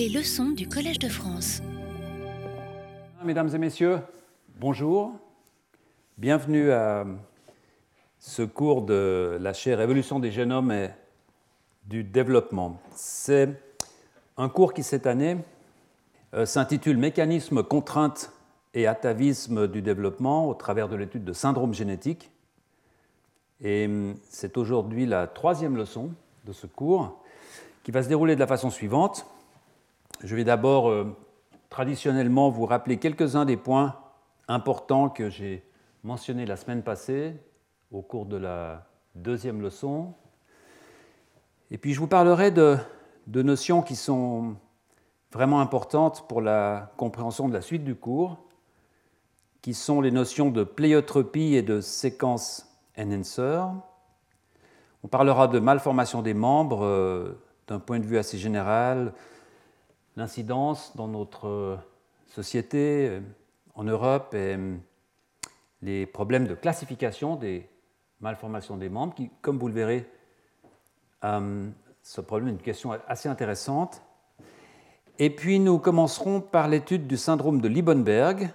Les leçons du Collège de France. Mesdames et messieurs, bonjour. Bienvenue à ce cours de la chaire Évolution des génomes et du développement. C'est un cours qui, cette année, euh, s'intitule Mécanisme, contrainte et atavisme du développement au travers de l'étude de syndrome génétique. Et hum, c'est aujourd'hui la troisième leçon de ce cours qui va se dérouler de la façon suivante. Je vais d'abord euh, traditionnellement vous rappeler quelques-uns des points importants que j'ai mentionnés la semaine passée au cours de la deuxième leçon. Et puis je vous parlerai de, notions qui sont vraiment importantes pour la compréhension de la suite du cours, qui sont les notions de pléiotropie et de séquence enhancer. On parlera de malformation des membres euh, d'un point de vue assez général, l'incidence dans notre société, euh, en Europe, et euh, les problèmes de classification des malformations des membres, qui, comme vous le verrez, ce problème est une question assez intéressante. Et puis nous commencerons par l'étude du syndrome de Liebenberg,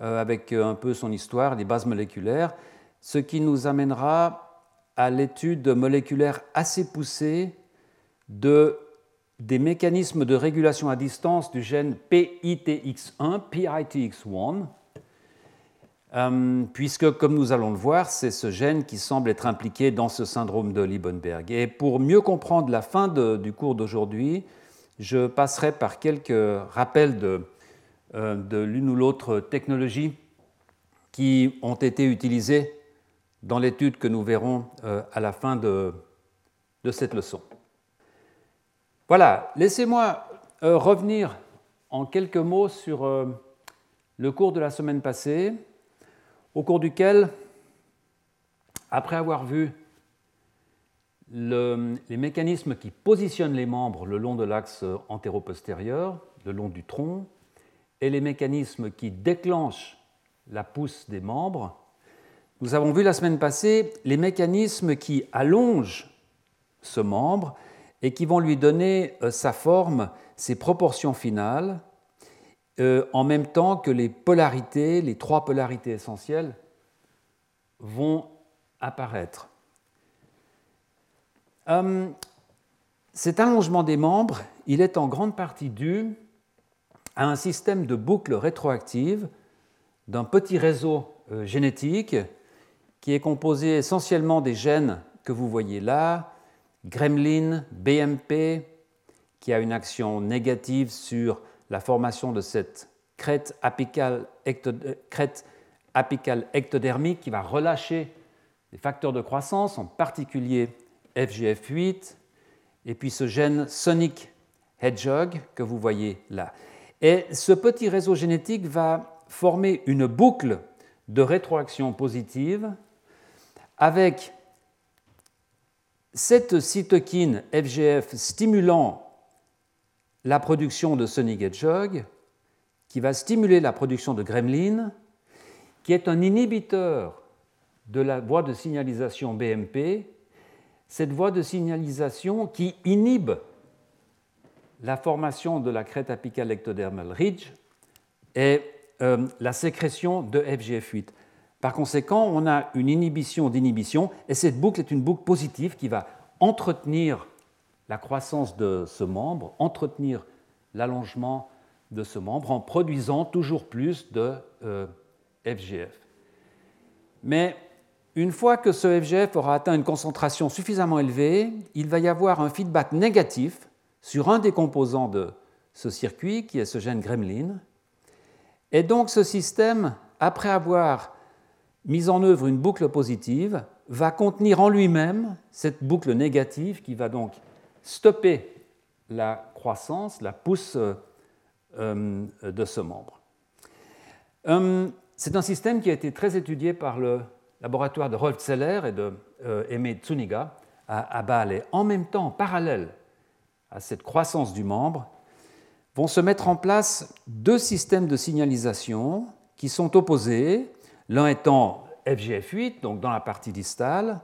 avec un peu son histoire, les bases moléculaires, ce qui nous amènera à l'étude moléculaire assez poussée de, des mécanismes de régulation à distance du gène PITX1, PITX1, euh, puisque, comme nous allons le voir, c'est ce gène qui semble être impliqué dans ce syndrome de Liebenberg. Et pour mieux comprendre la fin du cours d'aujourd'hui, je passerai par quelques rappels de, euh, de l'une ou l'autre technologie qui ont été utilisées dans l'étude que nous verrons euh, à la fin de, cette leçon. Voilà, laissez-moi euh, revenir en quelques mots sur euh, le cours de la semaine passée, au cours duquel, après avoir vu les mécanismes qui positionnent les membres le long de l'axe antéro-postérieur, le long du tronc, et les mécanismes qui déclenchent la pousse des membres, nous avons vu la semaine passée les mécanismes qui allongent ce membre et qui vont lui donner euh, sa forme, ses proportions finales, euh, en même temps que les polarités, les trois polarités essentielles, vont apparaître. Euh, cet allongement des membres, il est en grande partie dû à un système de boucles rétroactives d'un petit réseau génétique qui est composé essentiellement des gènes que vous voyez là, gremlin, BMP, qui a une action négative sur la formation de cette crête apicale, ectodermique qui va relâcher des facteurs de croissance, en particulier FGF8, et puis ce gène Sonic Hedgehog que vous voyez là. Et ce petit réseau génétique va former une boucle de rétroaction positive avec cette cytokine FGF stimulant la production de Sonic Hedgehog, qui va stimuler la production de gremlin, qui est un inhibiteur de la voie de signalisation BMP, cette voie de signalisation qui inhibe la formation de la crête apicale ectodermal ridge et euh, la sécrétion de FGF8. Par conséquent, on a une inhibition d'inhibition, et cette boucle est une boucle positive qui va entretenir la croissance de ce membre, entretenir l'allongement de ce membre en produisant toujours plus de euh, FGF. Mais une fois que ce FGF aura atteint une concentration suffisamment élevée, il va y avoir un feedback négatif sur un des composants de ce circuit, qui est ce gène gremlin. Et donc ce système, après avoir mise en œuvre une boucle positive va contenir en lui-même cette boucle négative qui va donc stopper la croissance, la pousse euh, de ce membre. Euh, c'est un système qui a été très étudié par le laboratoire de Rolf Zeller et de euh, Aimé Tsuniga à, à Bâle. En même temps, en parallèle à cette croissance du membre, vont se mettre en place deux systèmes de signalisation qui sont opposés l'un étant FGF8, donc dans la partie distale,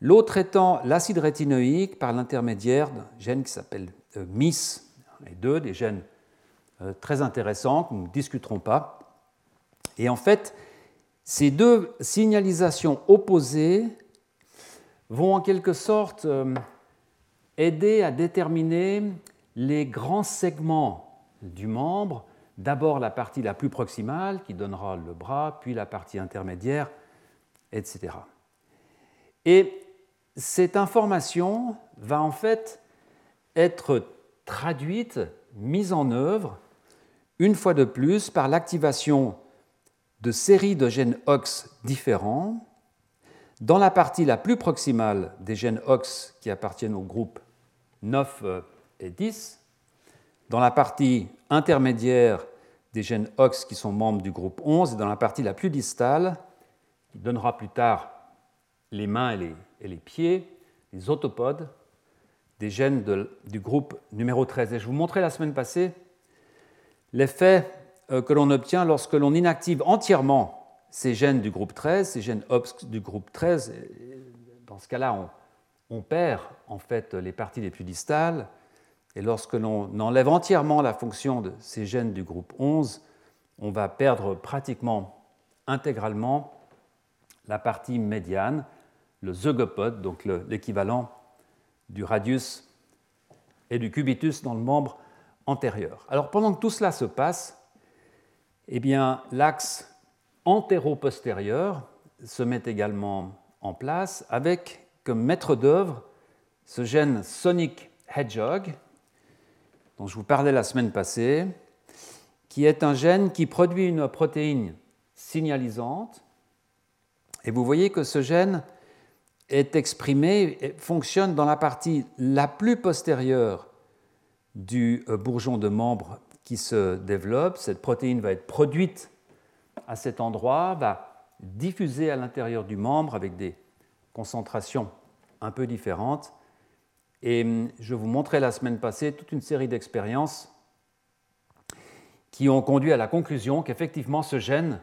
l'autre étant l'acide rétinoïque par l'intermédiaire d'un gène qui s'appelle euh, MIS, et 2, des gènes euh, très intéressants que nous ne discuterons pas. Et en fait, ces deux signalisations opposées vont en quelque sorte euh, aider à déterminer les grands segments du membre, d'abord la partie la plus proximale qui donnera le bras, puis la partie intermédiaire, etc. Et cette information va en fait être traduite, mise en œuvre, une fois de plus, par l'activation de séries de gènes OX différents dans la partie la plus proximale des gènes OX qui appartiennent au groupe 9 euh, et 10, dans la partie intermédiaire des gènes OX qui sont membres du groupe 11 et dans la partie la plus distale, qui donnera plus tard les mains et les, pieds, les autopodes, des gènes du groupe numéro 13. Et je vous montrais la semaine passée l'effet euh, que l'on obtient lorsque l'on inactive entièrement ces gènes du groupe 13, ces gènes OPS du groupe 13. Dans ce cas-là, on, on, perd en fait les parties les plus distales. Et lorsque l'on enlève entièrement la fonction de ces gènes du groupe 11, on va perdre pratiquement intégralement la partie médiane, le zeugopode, donc l'équivalent du radius et du cubitus dans le membre antérieur. Alors pendant que tout cela se passe, eh bien l'axe antéro-postérieur se met également en place avec comme maître d'œuvre ce gène sonic hedgehog dont je vous parlais la semaine passée, qui est un gène qui produit une protéine signalisante. Et vous voyez que ce gène est exprimé, et fonctionne dans la partie la plus postérieure du euh, bourgeon de membre qui se développe. Cette protéine va être produite à cet endroit, va diffuser à l'intérieur du membre avec des concentrations un peu différentes. Et hum, je vous montrais la semaine passée toute une série d'expériences qui ont conduit à la conclusion qu'effectivement ce gène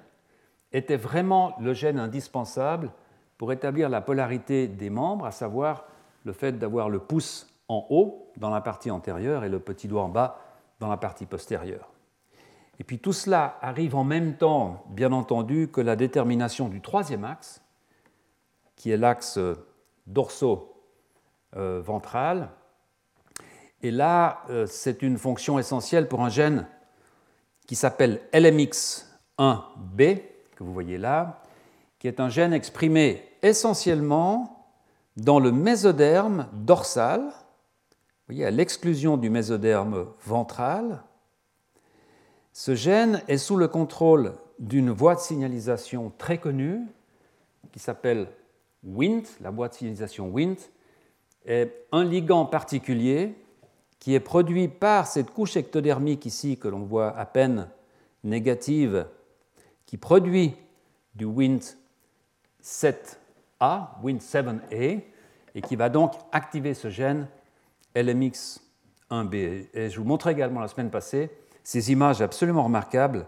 était vraiment le gène indispensable pour établir la polarité des membres, à savoir le fait d'avoir le pouce en haut dans la partie antérieure et le petit doigt en bas dans la partie postérieure. Et puis tout cela arrive en même temps, bien entendu, que la détermination du troisième axe, qui est l'axe dorso-ventral. Et là, euh, c'est une fonction essentielle pour un gène qui s'appelle LMX1B, que vous voyez là, qui est un gène exprimé essentiellement dans le mésoderme dorsal, vous voyez, à l'exclusion du mésoderme ventral. Ce gène est sous le contrôle d'une voie de signalisation très connue qui s'appelle WINT, la voie de signalisation est un ligand particulier qui est produit par cette couche ectodermique ici que l'on voit à peine négative, qui produit du WINT 7A, Win7A, et qui va donc activer ce gène LMX1B. Et je vous montrais également la semaine passée ces images absolument remarquables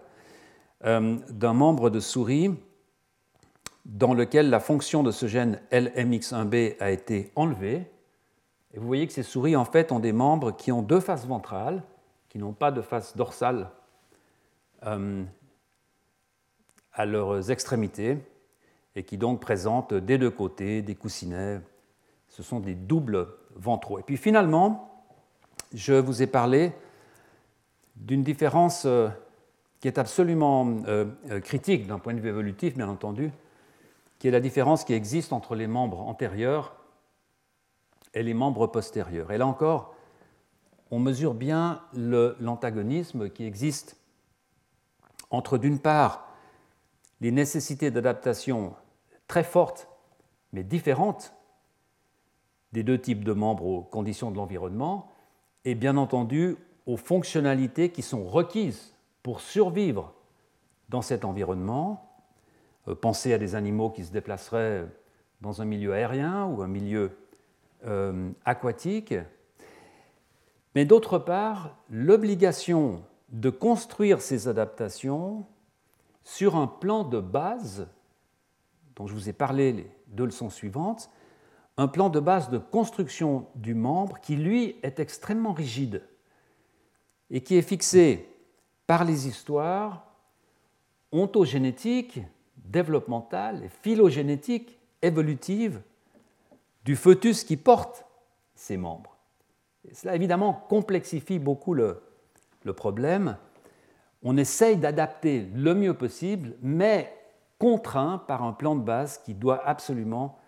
euh, d'un membre de souris dans lequel la fonction de ce gène LMX1B a été enlevée. Et vous voyez que ces souris, en fait, ont des membres qui ont deux faces ventrales, qui n'ont pas de face dorsale euh, à leurs extrémités et qui donc présentent des deux côtés des coussinets. Ce sont des doubles ventraux. Et puis finalement, je vous ai parlé d'une différence euh, qui est absolument euh, critique d'un point de vue évolutif, bien entendu, qui est la différence qui existe entre les membres antérieurs et les membres postérieurs. Et là encore, on mesure bien l'antagonisme qui existe entre, d'une part, les nécessités d'adaptation très fortes mais différentes des deux types de membres aux conditions de l'environnement et bien entendu aux fonctionnalités qui sont requises pour survivre dans cet environnement. Euh, pensez à des animaux qui se déplaceraient dans un milieu aérien ou un milieu euh, aquatique. Mais d'autre part, l'obligation de construire ces adaptations sur un plan de base dont je vous ai parlé les deux leçons suivantes, un plan de base de construction du membre qui, lui, est extrêmement rigide. et qui est fixé par les histoires ontogénétiques, développementales et phylogénétiques, évolutives du foetus qui porte ses membres. cela évidemment complexifie beaucoup le, problème. On essaye d'adapter le mieux possible, mais contraint par un plan de base qui doit absolument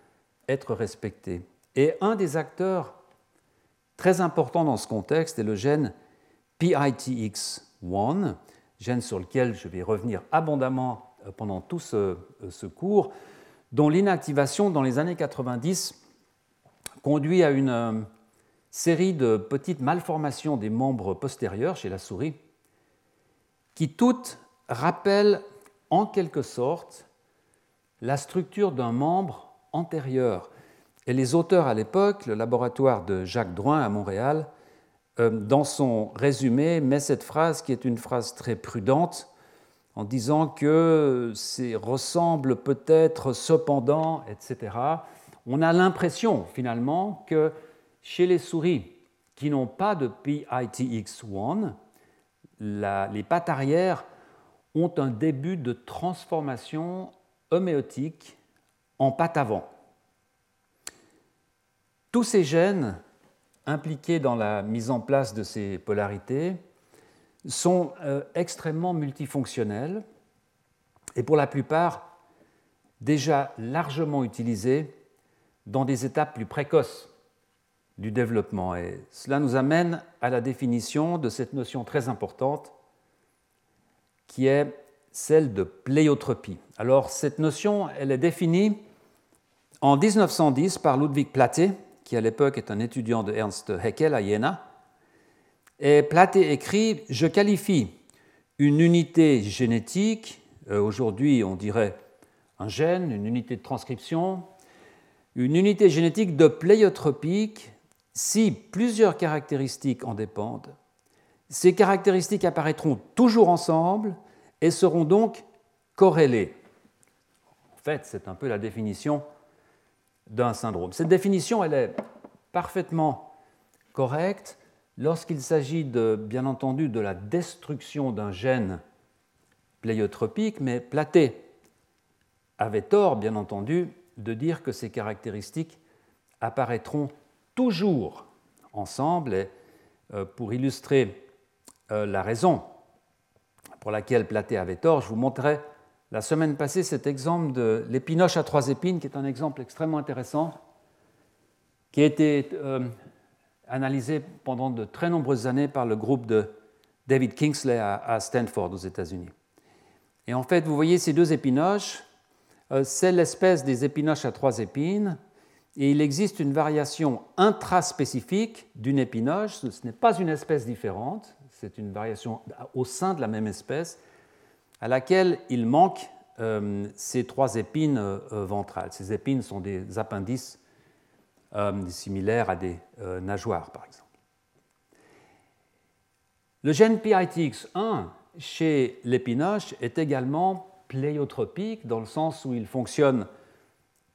être respecté. Et un des acteurs très importants dans ce contexte est le gène PITX1, gène sur lequel je vais revenir abondamment euh, pendant tout euh, ce, cours, dont l'inactivation dans les années 90 conduit à une euh, série de petites malformations des membres postérieurs chez la souris, qui toutes rappellent en quelque sorte la structure d'un membre antérieur. Et les auteurs à l'époque, le laboratoire de Jacques Drouin à Montréal, euh, dans son résumé, met cette phrase qui est une phrase très prudente en disant que c'est ressemble peut-être cependant, etc. On a l'impression finalement que chez les souris qui n'ont pas de PITX1, les pattes arrière ont un début de transformation homéotique en pattes avant. Tous ces gènes impliqués dans la mise en place de ces polarités sont euh, extrêmement multifonctionnels et pour la plupart déjà largement utilisés dans des étapes plus précoces du développement. Et cela nous amène à la définition de cette notion très importante qui est celle de pléiotropie. Alors cette notion, elle est définie en 1910 par Ludwig Platé, qui à l'époque est un étudiant de Ernst Haeckel à Jena. Et Platé écrit Je qualifie une unité génétique, euh, aujourd'hui on dirait un gène, une unité de transcription, une unité génétique de pléiotropique si plusieurs caractéristiques en dépendent. Ces caractéristiques apparaîtront toujours ensemble et seront donc corrélées. En fait, c'est un peu la définition d'un syndrome. Cette définition, elle est parfaitement correcte lorsqu'il s'agit, de, bien entendu, de la destruction d'un gène pléiotropique, mais Platé avait tort, bien entendu, de dire que ces caractéristiques apparaîtront toujours ensemble. Et euh, pour illustrer euh, la raison pour laquelle Platé avait tort, je vous montrerai la semaine passée cet exemple de l'épinoche à trois épines, qui est un exemple extrêmement intéressant, qui a été euh, analysé pendant de très nombreuses années par le groupe de David Kingsley à, Stanford aux États-Unis. Et en fait, vous voyez ces deux épinoches, c'est l'espèce des épinoches à trois épines et il existe une variation intraspécifique d'une épinoche. Ce n'est pas une espèce différente, c'est une variation au sein de la même espèce à laquelle il manque euh, ces trois épines euh, ventrales. Ces épines sont des appendices euh, similaires à des nageoires, par exemple. Le gène PITX1 chez l'épinoche est également pléiotropique dans le sens où il fonctionne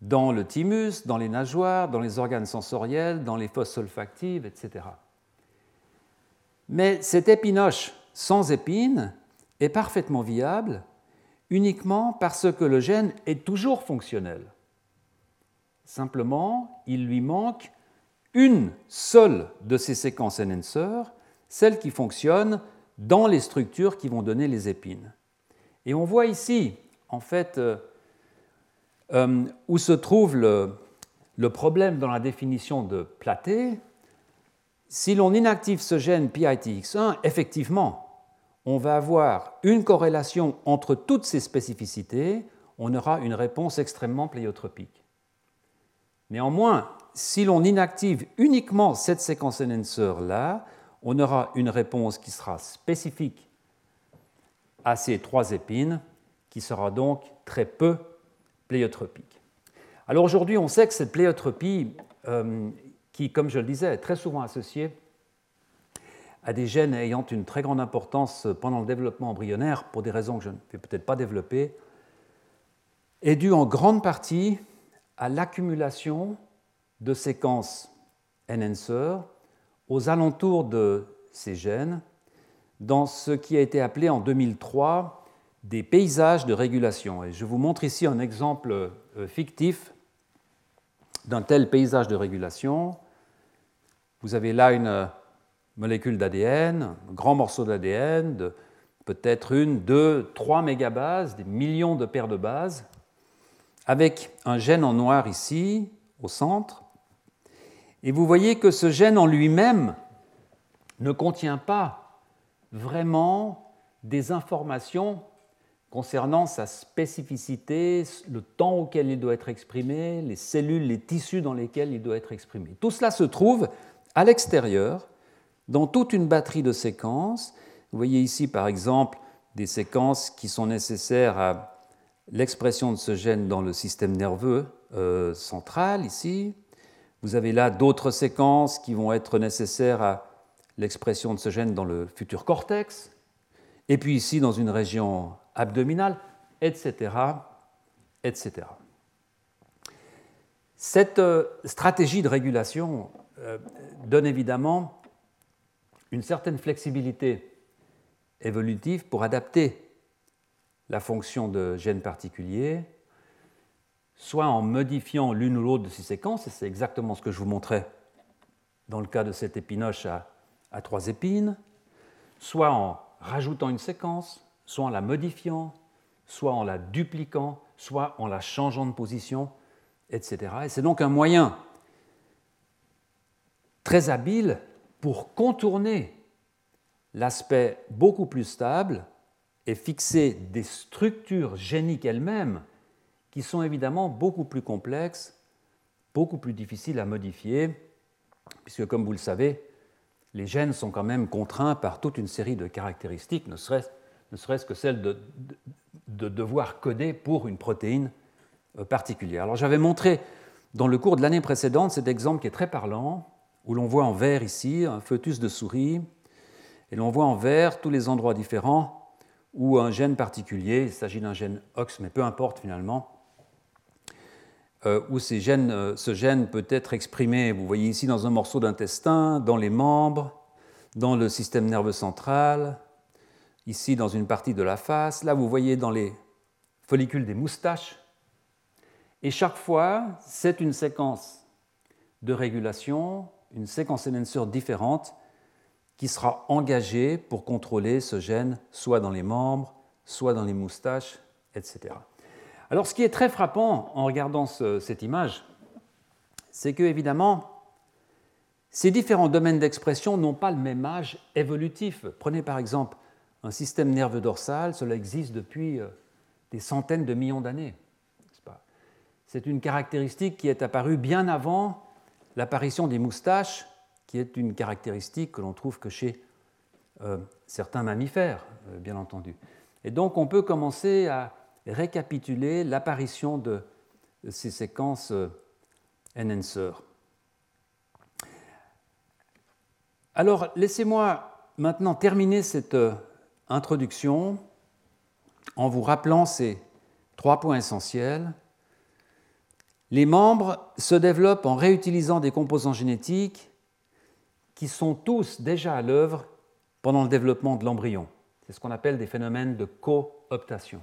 dans le thymus, dans les nageoires, dans les organes sensoriels, dans les fosses olfactives, etc. Mais cette épinoche sans épine est parfaitement viable uniquement parce que le gène est toujours fonctionnel. Simplement, il lui manque une seule de ces séquences enhancer, celle qui fonctionne dans les structures qui vont donner les épines. Et on voit ici, en fait, euh, euh, où se trouve le, problème dans la définition de Platé. Si l'on inactive ce gène PITX1, effectivement, on va avoir une corrélation entre toutes ces spécificités, on aura une réponse extrêmement pléiotropique. Néanmoins, si l'on inactive uniquement cette séquence enhancer-là, on aura une réponse qui sera spécifique à ces trois épines, qui sera donc très peu pléiotropique. Alors aujourd'hui, on sait que cette pléiotropie, euh, qui, comme je le disais, est très souvent associée à des gènes ayant une très grande importance pendant le développement embryonnaire, pour des raisons que je ne vais peut-être pas développer, est due en grande partie à l'accumulation de séquences enhancer aux alentours de ces gènes, dans ce qui a été appelé en 2003 des paysages de régulation. Et je vous montre ici un exemple euh, fictif d'un tel paysage de régulation. Vous avez là une euh, molécule d'ADN, un grand morceau d'ADN de peut-être une, deux, trois mégabases, des millions de paires de bases, avec un gène en noir ici, au centre. Et vous voyez que ce gène en lui-même ne contient pas vraiment des informations concernant sa spécificité, le temps auquel il doit être exprimé, les cellules, les tissus dans lesquels il doit être exprimé. Tout cela se trouve à l'extérieur, dans toute une batterie de séquences. Vous voyez ici, par exemple, des séquences qui sont nécessaires à l'expression de ce gène dans le système nerveux euh, central, ici. Vous avez là d'autres séquences qui vont être nécessaires à l'expression de ce gène dans le futur cortex, et puis ici dans une région abdominale, etc. etc. Cette euh, stratégie de régulation euh, donne évidemment une certaine flexibilité évolutive pour adapter la fonction de gènes particuliers, soit en modifiant l'une ou l'autre de ces séquences, et c'est exactement ce que je vous montrais dans le cas de cette épinoche à, à trois épines, soit en rajoutant une séquence, soit en la modifiant, soit en la dupliquant, soit en la changeant de position, etc. Et c'est donc un moyen très habile pour contourner l'aspect beaucoup plus stable et fixer des structures géniques elles-mêmes qui sont évidemment beaucoup plus complexes, beaucoup plus difficiles à modifier, puisque comme vous le savez, les gènes sont quand même contraints par toute une série de caractéristiques, ne serait-ce que celle de, de, devoir coder pour une protéine euh, particulière. Alors j'avais montré dans le cours de l'année précédente cet exemple qui est très parlant, où l'on voit en vert ici un fœtus de souris, et l'on voit en vert tous les endroits différents où un gène particulier, il s'agit d'un gène OX, mais peu importe finalement, euh, où euh, ce gène peut être exprimé, vous voyez ici, dans un morceau d'intestin, dans les membres, dans le système nerveux central, ici dans une partie de la face, là vous voyez dans les follicules des moustaches. Et chaque fois, c'est une séquence de régulation, une séquence enhancer différente qui sera engagée pour contrôler ce gène soit dans les membres, soit dans les moustaches, etc. Alors ce qui est très frappant en regardant cette image, c'est que évidemment, ces différents domaines d'expression n'ont pas le même âge évolutif. Prenez par exemple un système nerveux dorsal, cela existe depuis euh, des centaines de millions d'années. C'est une caractéristique qui est apparue bien avant l'apparition des moustaches, qui est une caractéristique que l'on trouve que chez euh, certains mammifères, euh, bien entendu. Et donc on peut commencer à récapituler l'apparition de ces séquences euh, enhancer. Alors, laissez-moi maintenant terminer cette euh, introduction en vous rappelant ces trois points essentiels. Les membres se développent en réutilisant des composants génétiques qui sont tous déjà à l'œuvre pendant le développement de l'embryon. C'est ce qu'on appelle des phénomènes de cooptation.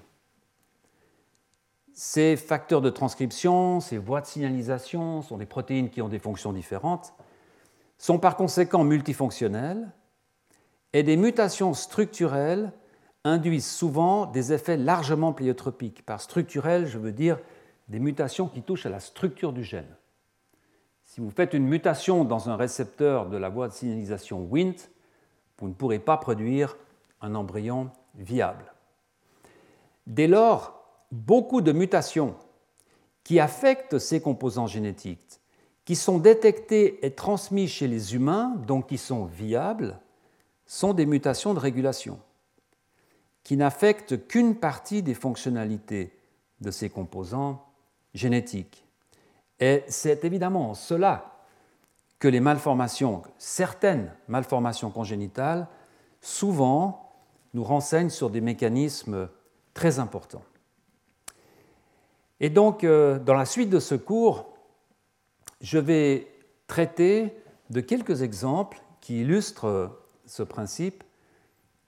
Ces facteurs de transcription, ces voies de signalisation sont des protéines qui ont des fonctions différentes, sont par conséquent multifonctionnelles et des mutations structurelles induisent souvent des effets largement pléiotropiques. Par structurel, je veux dire des mutations qui touchent à la structure du gène. Si vous faites une mutation dans un récepteur de la voie de signalisation Wnt, vous ne pourrez pas produire un embryon viable. Dès lors, beaucoup de mutations qui affectent ces composants génétiques, qui sont détectés et transmis chez les humains, donc qui sont viables, sont des mutations de régulation, qui n'affectent qu'une partie des fonctionnalités de ces composants génétiques. Et c'est évidemment cela que les malformations, certaines malformations congénitales, souvent nous renseignent sur des mécanismes très importants. Et donc, euh, dans la suite de ce cours, je vais traiter de quelques exemples qui illustrent ce principe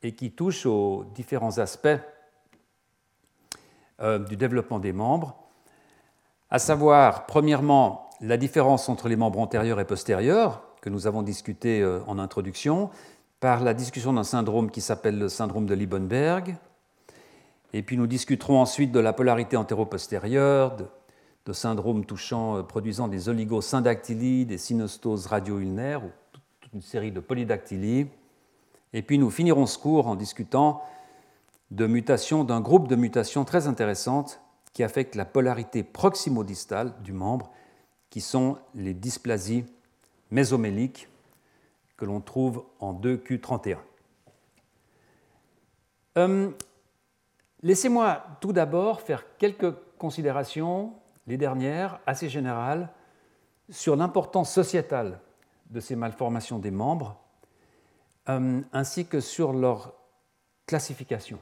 et qui touche aux différents aspects euh, du développement des membres, à savoir, premièrement, la différence entre les membres antérieurs et postérieurs, que nous avons discuté euh, en introduction, par la discussion d'un syndrome qui s'appelle le syndrome de Liebenberg. Et puis nous discuterons ensuite de la polarité antéro-postérieure, de, syndromes touchant, euh, produisant des oligosyndactylies, des synostoses radio-ulnaires, ou toute une série de polydactylies. Et puis nous finirons ce cours en discutant de mutations, d'un groupe de mutations très intéressantes qui affectent la polarité proximodistale du membre, qui sont les dysplasies mésoméliques que l'on trouve en 2Q31. Euh, laissez-moi tout d'abord faire quelques considérations, les dernières, assez générales, sur l'importance sociétale de ces malformations des membres, euh, ainsi que sur leur classification.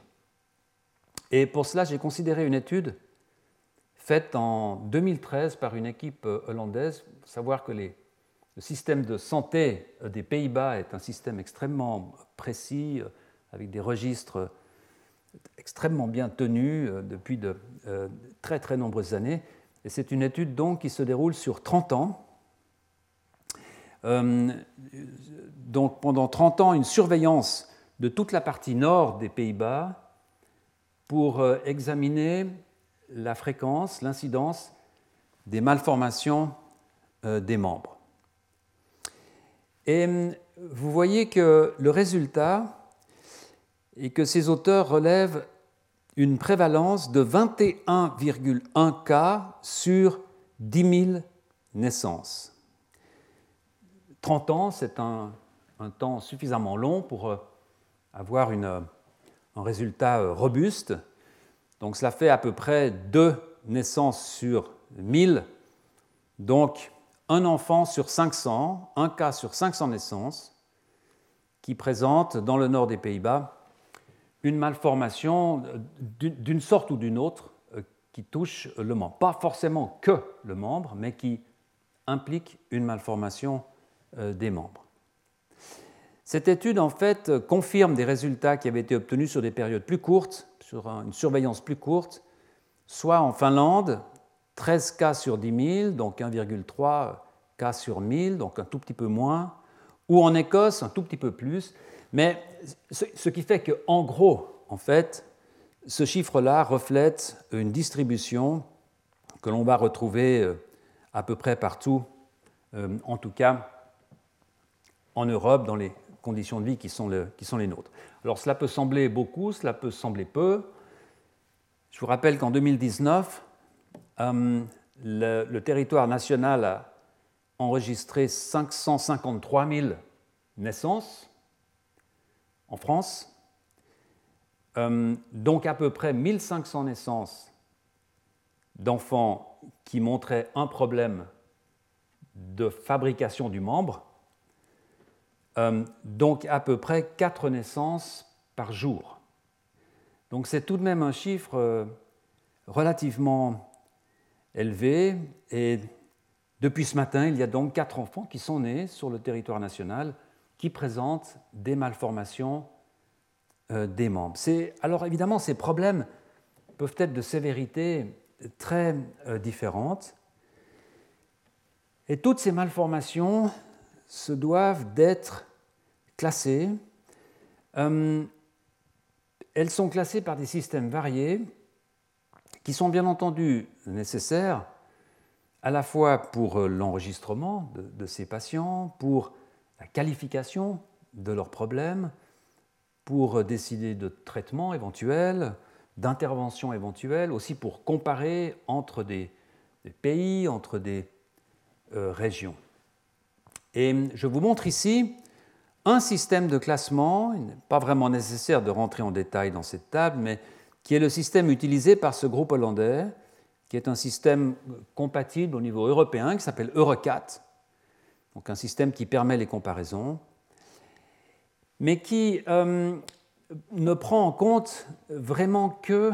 Et pour cela, j'ai considéré une étude faite en 2013 par une équipe euh, hollandaise. Savoir que le système de santé euh, des Pays-Bas est un système extrêmement précis, avec des registres extrêmement bien tenus depuis de très très nombreuses années. Et c'est une étude donc qui se déroule sur 30 ans. donc pendant 30 ans, une surveillance de toute la partie nord des Pays-Bas pour examiner la fréquence, l'incidence des malformations euh, des membres. Et vous voyez que le résultat est que ces auteurs relèvent une prévalence de 21,1 cas sur 10 000 naissances. 30 ans, c'est un, temps suffisamment long pour euh, avoir un résultat euh, robuste. Donc cela fait à peu près deux naissances sur 1000, donc un enfant sur 500, un cas sur 500 naissances, qui présente dans le nord des Pays-Bas une malformation d'une sorte ou d'une autre euh, qui touche le membre. Pas forcément que le membre, mais qui implique une malformation euh, des membres. Cette étude, en fait, confirme des résultats qui avaient été obtenus sur des périodes plus courtes sur une surveillance plus courte, soit en Finlande, 13 cas sur 10 000, donc 1,3 cas sur 1000, donc un tout petit peu moins, ou en Écosse, un tout petit peu plus. Mais ce qui fait qu'en gros, en fait, ce chiffre-là reflète une distribution que l'on va retrouver euh, à peu près partout, euh, en tout cas en Europe, dans les conditions de vie qui sont, les nôtres. Alors cela peut sembler beaucoup, cela peut sembler peu. Je vous rappelle qu'en 2019, euh, le, territoire national a enregistré 553 000 naissances en France, euh, donc à peu près 1500 naissances d'enfants qui montraient un problème de fabrication du membre, euh, donc à peu près 4 naissances par jour. Donc c'est tout de même un chiffre euh, relativement élevé. Et depuis ce matin, il y a donc 4 enfants qui sont nés sur le territoire national qui présentent des malformations euh, des membres. Alors évidemment, ces problèmes peuvent être de sévérité très différentes. Et toutes ces malformations se doivent d'être classées. Euh, elles sont classées par des systèmes variés qui sont bien entendu nécessaires à la fois pour euh, l'enregistrement de, ces patients, pour la qualification de leurs problèmes, pour euh, décider de traitements éventuels, d'interventions éventuelles, aussi pour comparer entre des, pays, entre des régions. Et je vous montre ici un système de classement, il n'est pas vraiment nécessaire de rentrer en détail dans cette table, mais qui est le système utilisé par ce groupe hollandais, qui est un système compatible au niveau européen, qui s'appelle Eurocat, donc un système qui permet les comparaisons, mais qui euh, ne prend en compte vraiment que,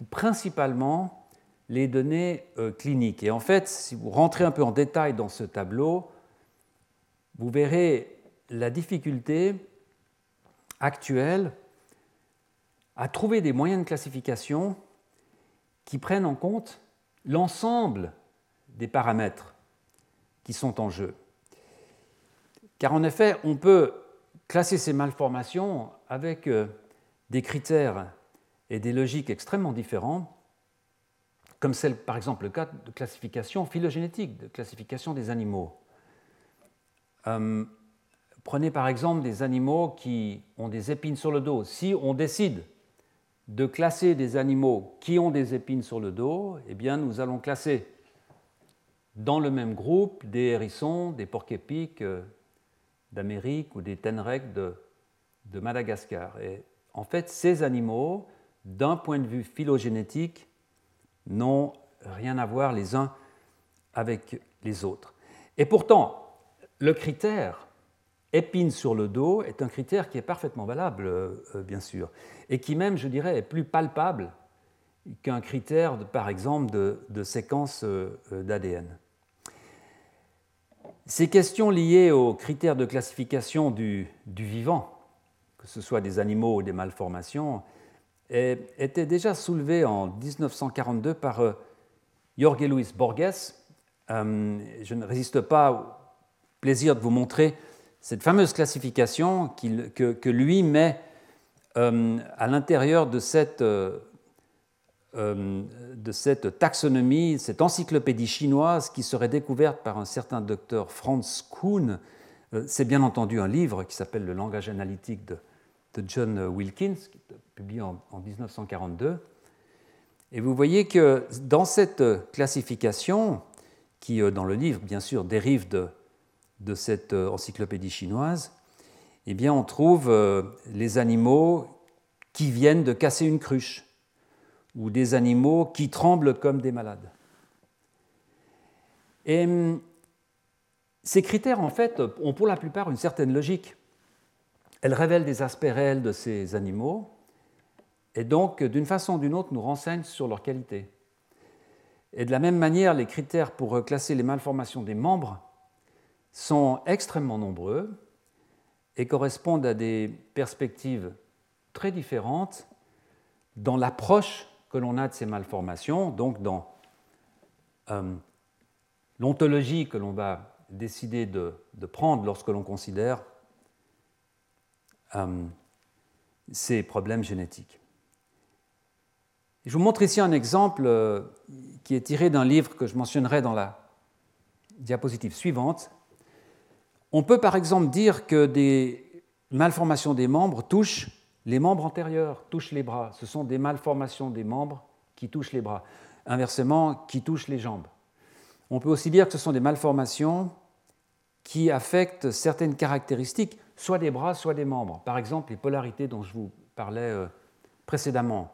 ou principalement, les données euh, cliniques. Et en fait, si vous rentrez un peu en détail dans ce tableau, vous verrez la difficulté actuelle à trouver des moyens de classification qui prennent en compte l'ensemble des paramètres qui sont en jeu. Car en effet, on peut classer ces malformations avec euh, des critères et des logiques extrêmement différents, comme c'est par exemple le cas de classification phylogénétique, de classification des animaux. Euh, prenez par exemple des animaux qui ont des épines sur le dos. Si on décide de classer des animaux qui ont des épines sur le dos, eh bien nous allons classer dans le même groupe des hérissons, des porcs-épics euh, d'Amérique ou des tenrecs de, de Madagascar. Et en fait, ces animaux, d'un point de vue phylogénétique, n'ont rien à voir les uns avec les autres. Et pourtant, le critère épine sur le dos est un critère qui est parfaitement valable, euh, euh, bien sûr, et qui même, je dirais, est plus palpable qu'un critère, par exemple, de, séquence euh, d'ADN. Ces questions liées aux critères de classification du, vivant, que ce soit des animaux ou des malformations, étaient déjà soulevées en 1942 par Jorge Luis Borges. Je ne résiste pas au plaisir de vous montrer cette fameuse classification que, lui met euh, à l'intérieur de cette, euh, euh, de cette taxonomie, cette encyclopédie chinoise qui serait découverte par un certain docteur Franz Kuhn. C'est bien entendu un livre qui s'appelle Le langage analytique de, John Wilkins, publié en, en 1942. Et vous voyez que dans cette classification, qui dans le livre, bien sûr, dérive de, de cette euh, encyclopédie chinoise, eh bien, on trouve euh, les animaux qui viennent de casser une cruche ou des animaux qui tremblent comme des malades. Et hum, ces critères, en fait, ont pour la plupart une certaine logique. Elles révèlent des aspects réels de ces animaux et donc, d'une façon ou d'une autre, nous renseignent sur leur qualité. Et de la même manière, les critères pour classer les malformations des membres sont extrêmement nombreux et correspondent à des perspectives très différentes dans l'approche que l'on a de ces malformations, donc dans euh, l'ontologie que l'on va décider de, prendre lorsque l'on considère euh, ces problèmes génétiques. Je vous montre ici un exemple euh, qui est tiré d'un livre que je mentionnerai dans la diapositive suivante, on peut par exemple dire que des malformations des membres touchent les membres antérieurs, touchent les bras. Ce sont des malformations des membres qui touchent les bras. Inversement, qui touchent les jambes. On peut aussi dire que ce sont des malformations qui affectent certaines caractéristiques, soit des bras, soit des membres. Par exemple, les polarités dont je vous parlais euh, précédemment,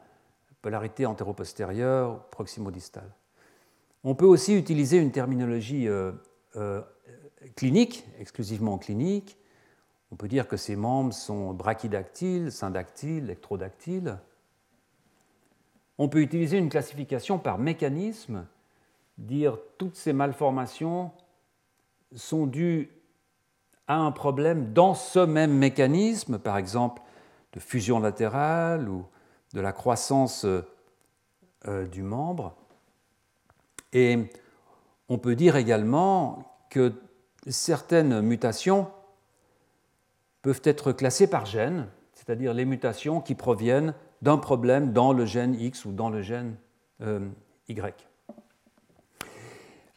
polarité antéro-postérieure, proximo-distale. On peut aussi utiliser une terminologie euh, euh, clinique, exclusivement clinique. On peut dire que ces membres sont brachydactyles, syndactyles, électrodactyles. On peut utiliser une classification par mécanisme, dire toutes ces malformations sont dues à un problème dans ce même mécanisme, par exemple de fusion latérale ou de la croissance euh, du membre. Et on peut dire également que certaines mutations peuvent être classées par gène, c'est-à-dire les mutations qui proviennent d'un problème dans le gène X ou dans le gène euh, Y.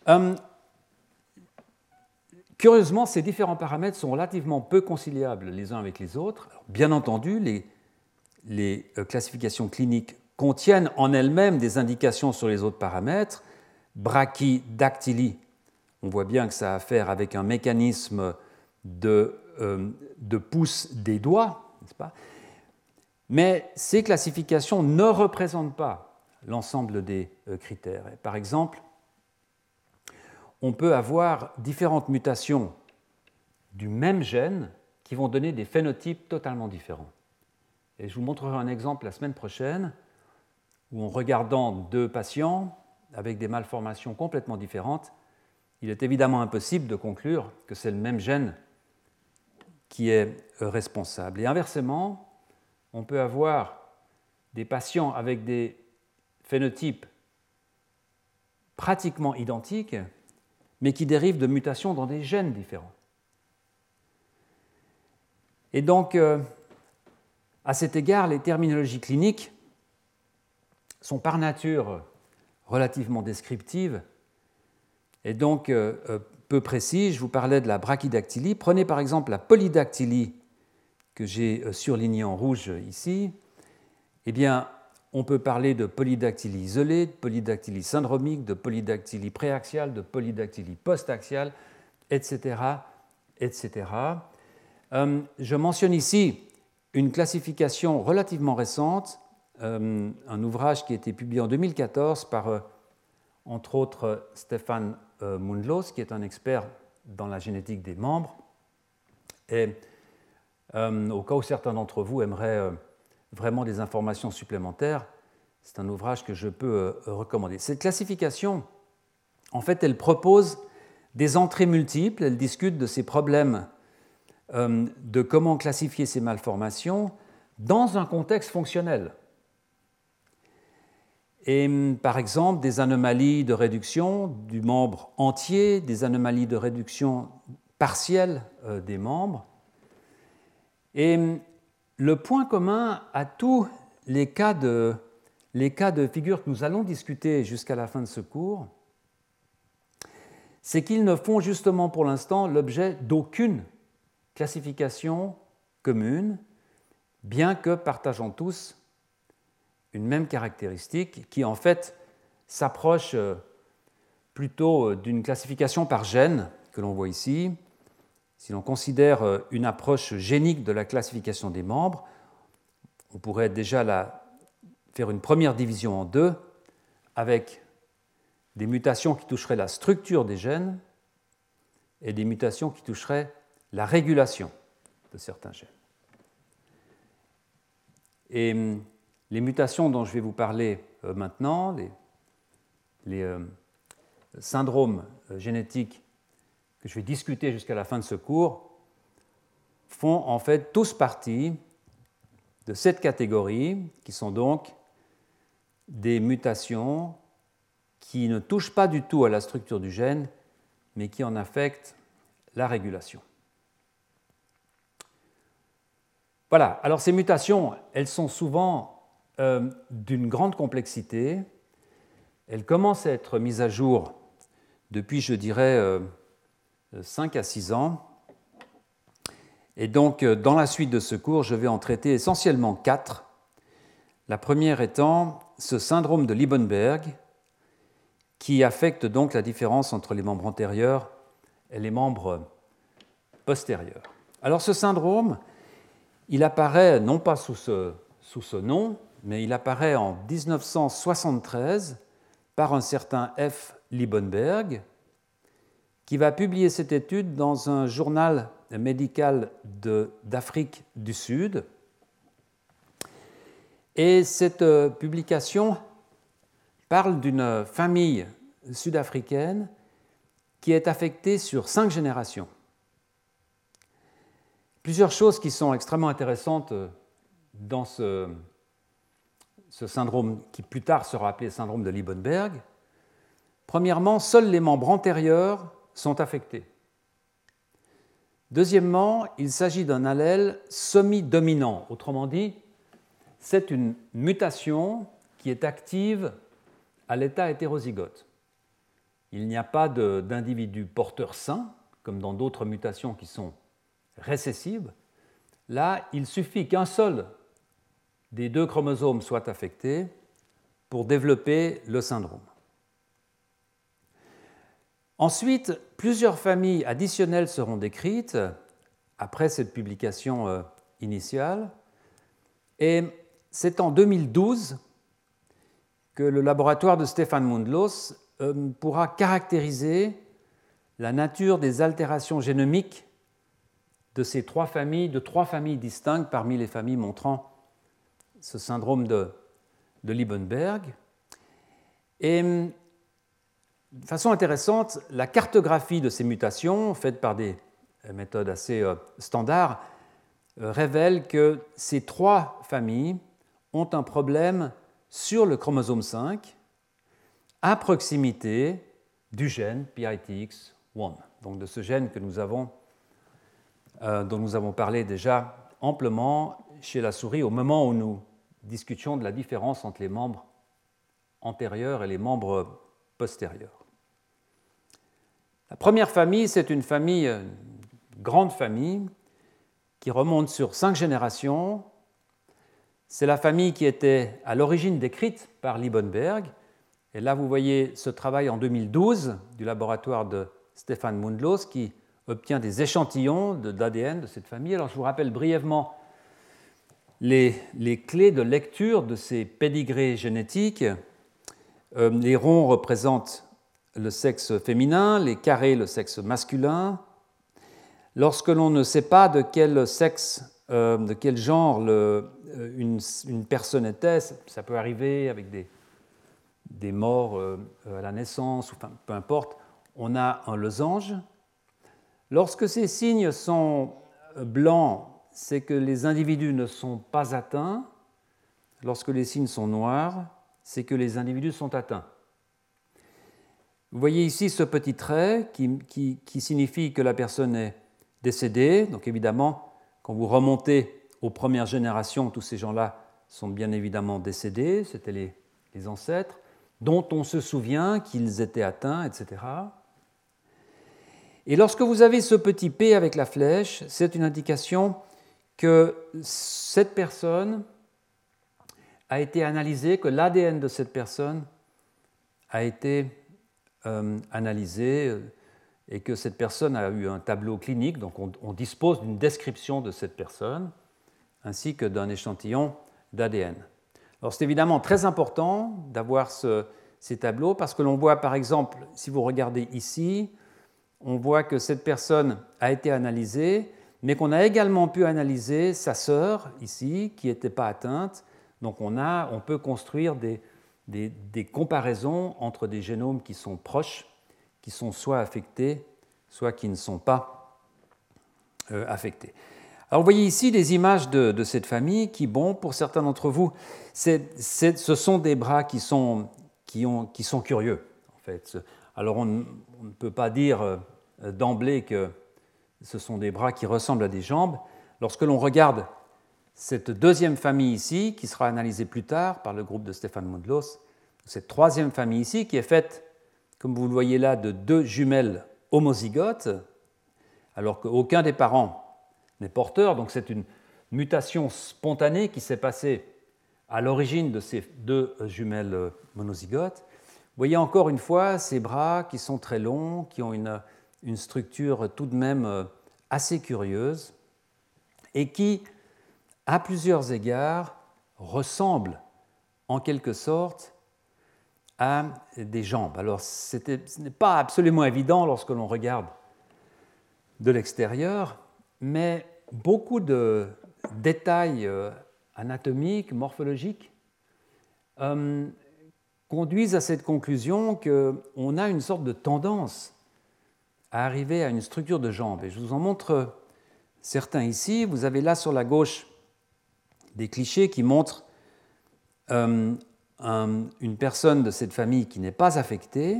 Hum, curieusement, ces différents paramètres sont relativement peu conciliables les uns avec les autres. bien entendu, les, les euh, classifications cliniques contiennent en elles-mêmes des indications sur les autres paramètres. Brachydactylie on voit bien que ça a à faire avec un mécanisme de, euh, pouce des doigts, n'est-ce pas? Mais ces classifications ne représentent pas l'ensemble des euh, critères. par exemple, on peut avoir différentes mutations du même gène qui vont donner des phénotypes totalement différents. Et je vous montrerai un exemple la semaine prochaine où, en regardant deux patients avec des malformations complètement différentes, il est évidemment impossible de conclure que c'est le même gène qui est euh, responsable. Et inversement, on peut avoir des patients avec des phénotypes pratiquement identiques, mais qui dérivent de mutations dans des gènes différents. Et donc, euh, à cet égard, les terminologies cliniques sont par nature relativement descriptives et donc euh, peu précises. Je vous parlais de la brachydactylie. Prenez par exemple la polydactylie que j'ai surlignée en rouge ici. Eh bien, on peut parler de polydactylie isolée, de polydactylie syndromique, de polydactylie préaxiale, de polydactylie postaxiale, etc. etc. Euh, je mentionne ici une classification relativement récente, euh, un ouvrage qui a été publié en 2014 par, euh, entre autres, Stéphane Mundlos, qui est un expert dans la génétique des membres. Et au cas où certains d'entre vous aimeraient vraiment des informations supplémentaires, c'est un ouvrage que je peux recommander. Cette classification, en fait, elle propose des entrées multiples, elle discute de ces problèmes euh, de comment classifier ces malformations dans un contexte fonctionnel. Et par exemple, des anomalies de réduction du membre entier, des anomalies de réduction partielle euh, des membres. Et le point commun à tous les cas de, les cas de figure que nous allons discuter jusqu'à la fin de ce cours, c'est qu'ils ne font justement pour l'instant l'objet d'aucune classification commune, bien que partageant tous une même caractéristique qui en fait s'approche euh, plutôt euh, d'une classification par gène que l'on voit ici. Si l'on considère euh, une approche génique de la classification des membres, on pourrait déjà faire une première division en deux avec des mutations qui toucheraient la structure des gènes et des mutations qui toucheraient la régulation de certains gènes. Et hum, les mutations dont je vais vous parler euh, maintenant, les, euh, syndromes euh, génétiques que je vais discuter jusqu'à la fin de ce cours, font en fait tous partie de cette catégorie, qui sont donc des mutations qui ne touchent pas du tout à la structure du gène, mais qui en affectent la régulation. Voilà, alors ces mutations, elles sont souvent euh, d'une grande complexité. Elles commencent à être mises à jour depuis, je dirais, 5 euh, à 6 ans. Et donc, euh, dans la suite de ce cours, je vais en traiter essentiellement quatre. La première étant ce syndrome de Liebenberg, qui affecte donc la différence entre les membres antérieurs et les membres postérieurs. Alors ce syndrome, il apparaît non pas sous ce nom, mais il apparaît en 1973 par un certain F. Liebenberg, qui va publier cette étude dans un journal médical d'Afrique du Sud. Et cette euh, publication parle d'une famille sud-africaine qui est affectée sur cinq générations plusieurs choses qui sont extrêmement intéressantes euh, dans ce, syndrome qui plus tard sera appelé syndrome de Liebenberg. Premièrement, seuls les membres antérieurs sont affectés. Deuxièmement, il s'agit d'un allèle semi-dominant. Autrement dit, c'est une mutation qui est active à l'état hétérozygote. Il n'y a pas d'individu porteur sain, comme dans d'autres mutations qui sont récessive, là, il suffit qu'un seul des deux chromosomes soit affecté pour développer le syndrome. Ensuite, plusieurs familles additionnelles seront décrites après cette publication euh, initiale, et c'est en 2012 que le laboratoire de Stéphane Mundlos euh, pourra caractériser la nature des altérations génomiques de ces trois familles, de trois familles distinctes parmi les familles montrant ce syndrome de, de Liebenberg. Et de façon intéressante, la cartographie de ces mutations, faite par des méthodes assez euh, standards, euh, révèle que ces trois familles ont un problème sur le chromosome 5 à proximité du gène PITX1, donc de ce gène que nous avons, euh, dont nous avons parlé déjà amplement chez la souris au moment où nous discutions de la différence entre les membres antérieurs et les membres postérieurs. La première famille, c'est une famille, une grande famille, qui remonte sur cinq générations. C'est la famille qui était à l'origine décrite par Liebenberg. Et là, vous voyez ce travail en 2012 du laboratoire de Stéphane Mundlos qui obtient des échantillons d'ADN de, cette famille. Alors, je vous rappelle brièvement les, clés de lecture de ces pédigrés génétiques. Euh, les ronds représentent le sexe féminin, les carrés le sexe masculin. Lorsque l'on ne sait pas de quel sexe, euh, de quel genre euh, une, personne était, ça peut arriver avec des, des morts à la naissance, ou peu importe, on a un losange. Lorsque ces signes sont blancs, c'est que les individus ne sont pas atteints. Lorsque les signes sont noirs, c'est que les individus sont atteints. Vous voyez ici ce petit trait qui, signifie que la personne est décédée. Donc évidemment, quand vous remontez aux premières générations, tous ces gens-là sont bien évidemment décédés, c'était les, les ancêtres, dont on se souvient qu'ils étaient atteints, etc. Et lorsque vous avez ce petit P avec la flèche, c'est une indication que cette personne a été analysée, que l'ADN de cette personne a été euh, analysé euh, et que cette personne a eu un tableau clinique, donc on, dispose d'une description de cette personne ainsi que d'un échantillon d'ADN. Alors c'est évidemment très important d'avoir ces tableaux parce que l'on voit par exemple, si vous regardez ici, on voit que cette personne a été analysée, mais qu'on a également pu analyser sa sœur ici, qui n'était pas atteinte. Donc on, a, on peut construire des, comparaisons entre des génomes qui sont proches, qui sont soit affectés, soit qui ne sont pas euh, affectés. Alors vous voyez ici des images de, cette famille qui, bon, pour certains d'entre vous, ce sont des bras qui sont, curieux. En fait. Alors on, on ne peut pas dire euh, d'emblée que ce sont des bras qui ressemblent à des jambes. Lorsque l'on regarde cette deuxième famille ici, qui sera analysée plus tard par le groupe de Stéphane Mondlos, cette troisième famille ici, qui est faite, comme vous le voyez là, de deux jumelles homozygotes, alors qu'aucun des parents n'est porteur, donc c'est une mutation spontanée qui s'est passée à l'origine de ces deux jumelles monozygotes. Vous voyez encore une fois ces bras qui sont très longs, qui ont une, une structure tout de même euh, assez curieuse et qui, à plusieurs égards, ressemble en quelque sorte à des jambes. Alors ce n'est pas absolument évident lorsque l'on regarde de l'extérieur, mais beaucoup de détails euh, anatomiques, morphologiques, euh, conduisent à cette conclusion qu'on a une sorte de tendance à arriver à une structure de jambes. Et je vous en montre certains ici. Vous avez là sur la gauche des clichés qui montrent euh, une personne de cette famille qui n'est pas affectée.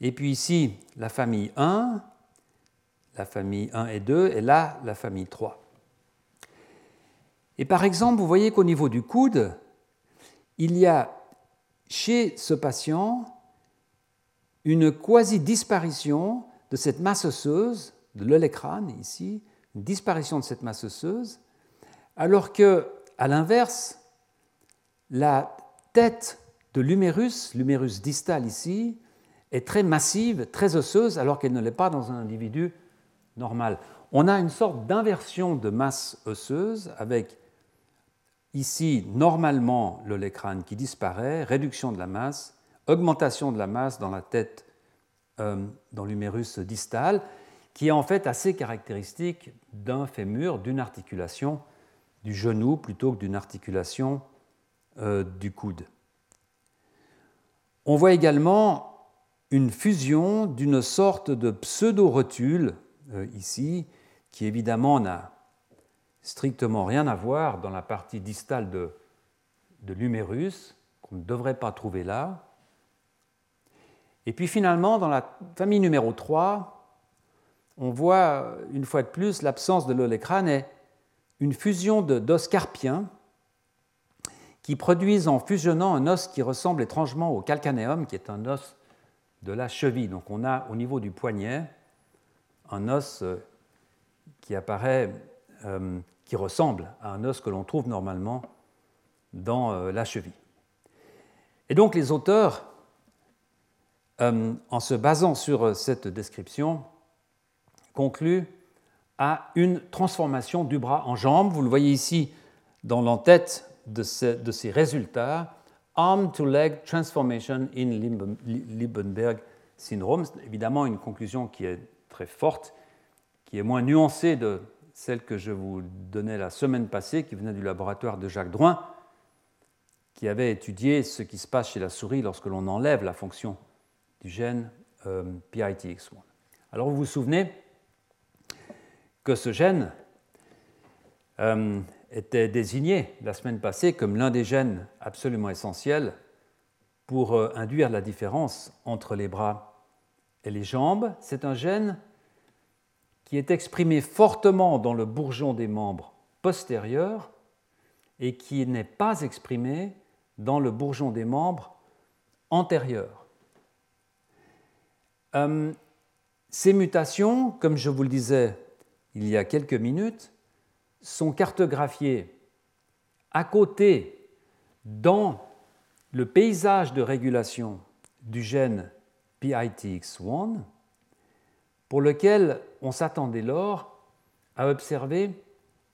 Et puis ici, la famille 1, la famille 1 et 2, et là, la famille 3. Et par exemple, vous voyez qu'au niveau du coude, il y a chez ce patient une quasi-disparition de cette masse osseuse, de l'olecrane ici, une disparition de cette masse osseuse, alors que, à l'inverse, la tête de l'humérus, l'humérus distal ici, est très massive, très osseuse, alors qu'elle ne l'est pas dans un individu normal. On a une sorte d'inversion de masse osseuse avec ici normalement l'olecrane qui disparaît, réduction de la masse, augmentation de la masse dans la tête, euh, dans l'humérus distal, qui est en fait assez caractéristique d'un fémur, d'une articulation du genou plutôt que d'une articulation euh, du coude. On voit également une fusion d'une sorte de pseudo-rotule euh, ici, qui évidemment n'a strictement rien à voir dans la partie distale de, de l'humérus, qu'on ne devrait pas trouver là. Et puis finalement, dans la famille numéro 3, on voit une fois de plus l'absence de l'olécrane et une fusion d'os carpiens qui produisent en fusionnant un os qui ressemble étrangement au calcanéum, qui est un os de la cheville. Donc on a au niveau du poignet un os euh, qui apparaît, euh, qui ressemble à un os que l'on trouve normalement dans euh, la cheville. Et donc les auteurs, en se basant sur cette description, concluent à une transformation du bras en jambe. Vous le voyez ici dans l'entête de, ces résultats, arm to leg transformation in Liebenberg syndrome. C'est évidemment une conclusion qui est très forte, qui est moins nuancée de celle que je vous donnais la semaine passée, qui venait du laboratoire de Jacques Drouin, qui avait étudié ce qui se passe chez la souris lorsque l'on enlève la fonction du gène euh, PITX1. Alors vous vous souvenez que ce gène euh, était désigné la semaine passée comme l'un des gènes absolument essentiels pour euh, induire la différence entre les bras et les jambes. C'est un gène qui est exprimé fortement dans le bourgeon des membres postérieurs et qui n'est pas exprimé dans le bourgeon des membres antérieurs. Euh, ces mutations, comme je vous le disais il y a quelques minutes, sont cartographiés à côté dans le paysage de régulation du gène PITX1, pour lequel on s'attendait lors à observer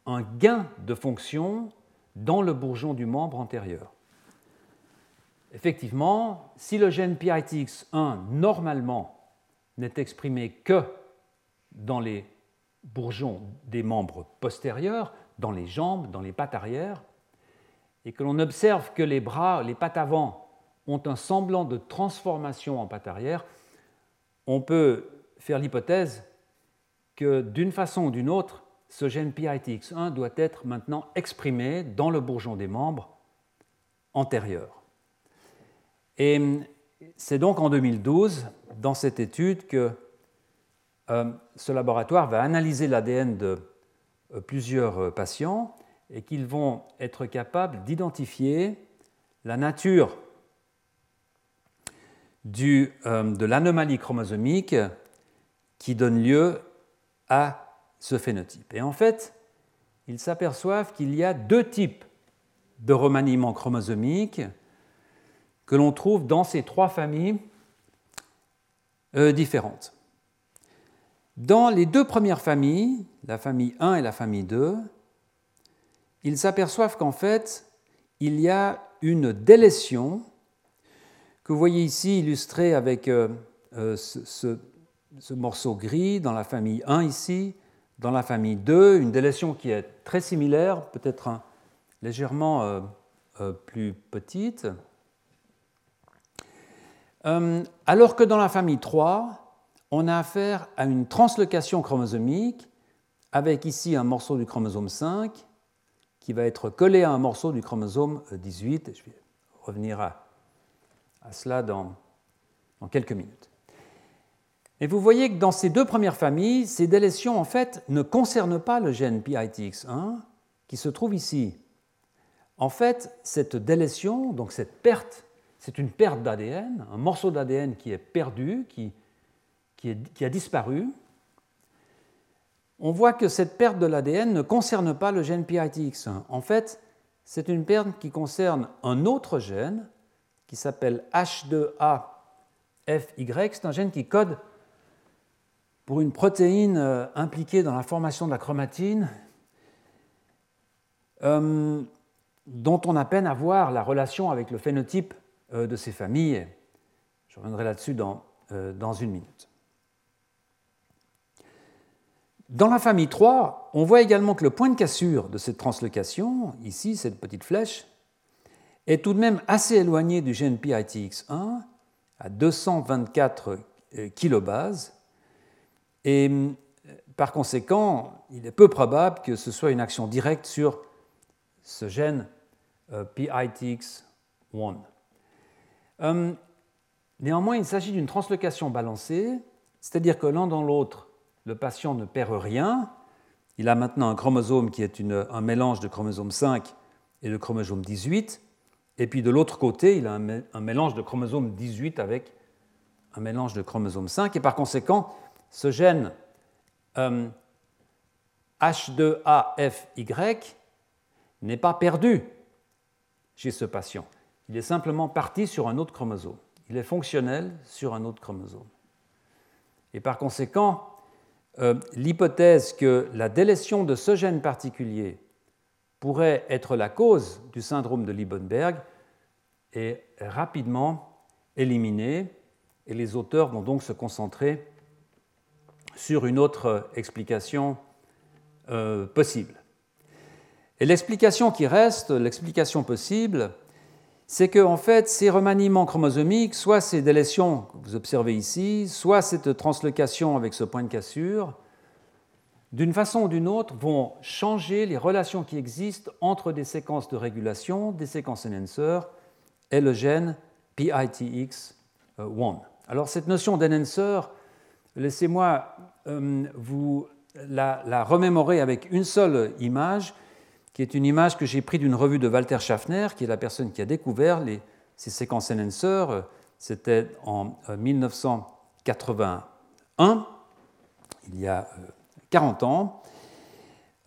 un gain de fonction dans le bourgeon du membre antérieur. Effectivement, si le gène PITX1 normalement n'est exprimé que dans les bourgeons des membres postérieurs, dans les jambes, dans les pattes arrière, et que l'on observe que les bras, les pattes avant ont un semblant de transformation en pattes arrière, on peut faire l'hypothèse que d'une façon ou d'une autre, ce gène PITX1 doit être maintenant exprimé dans le bourgeon des membres antérieurs. C'est donc en 2012, dans cette étude, que euh, ce laboratoire va analyser l'ADN de euh, plusieurs euh, patients et qu'ils vont être capables d'identifier la nature de l'anomalie chromosomique qui donne lieu à ce phénotype. Et en fait, ils s'aperçoivent qu'il y a deux types de remaniements chromosomiques que l'on trouve dans ces trois familles différentes. Dans les deux premières familles, la famille 1 et la famille 2, ils s'aperçoivent qu'en fait, il y a une délétion que vous voyez ici illustrée avec euh, euh, ce, morceau gris dans la famille 1 ici, dans la famille 2, une délétion qui est très similaire, peut-être légèrement euh, plus petite. Alors que dans la famille 3, on a affaire à une translocation chromosomique avec ici un morceau du chromosome 5 qui va être collé à un morceau du chromosome 18. Je vais revenir à, cela dans, dans, quelques minutes. Et vous voyez que dans ces deux premières familles, ces délétions en fait ne concernent pas le gène PITX1 qui se trouve ici. En fait, cette délétion, donc cette perte, c'est une perte d'ADN, un morceau d'ADN qui est perdu, qui a disparu, on voit que cette perte de l'ADN ne concerne pas le gène PITX1. En fait, c'est une perte qui concerne un autre gène qui s'appelle H2AFY. C'est un gène qui code pour une protéine euh, impliquée dans la formation de la chromatine, euh, dont on a peine à voir la relation avec le phénotype de ces familles. Je reviendrai là-dessus dans, dans une minute. Dans la famille 3, on voit également que le point de cassure de cette translocation, ici, cette petite flèche, est tout de même assez éloigné du gène PITX1, à 224 euh, kilobases, et euh, par conséquent, il est peu probable que ce soit une action directe sur ce gène PITX1. Néanmoins, il s'agit d'une translocation balancée, c'est-à-dire que l'un dans l'autre, le patient ne perd rien. Il a maintenant un chromosome qui est un mélange de chromosome 5 et de chromosome 18. Et puis de l'autre côté, il a un, mélange de chromosome 18 avec un mélange de chromosome 5. Et par conséquent, ce gène H2AFY n'est pas perdu chez ce patient. Il est simplement parti sur un autre chromosome. Il est fonctionnel sur un autre chromosome. Et par conséquent, euh, l'hypothèse que la délétion de ce gène particulier pourrait être la cause du syndrome de Liebenberg est rapidement éliminée et les auteurs vont donc se concentrer sur une autre explication euh, possible. Et l'explication qui reste, l'explication possible, c'est que en fait, ces remaniements chromosomiques, soit ces délétions que vous observez ici, soit cette translocation avec ce point de cassure, d'une façon ou d'une autre, vont changer les relations qui existent entre des séquences de régulation, des séquences enhancer et le gène PITX1. Alors cette notion d'enhancer, laissez-moi euh, vous la, remémorer avec une seule image, qui est une image que j'ai prise d'une revue de Walter Schaffner, qui est la personne qui a découvert ces séquences enhancer. C'était en 1981, euh, il y a 40 euh, ans.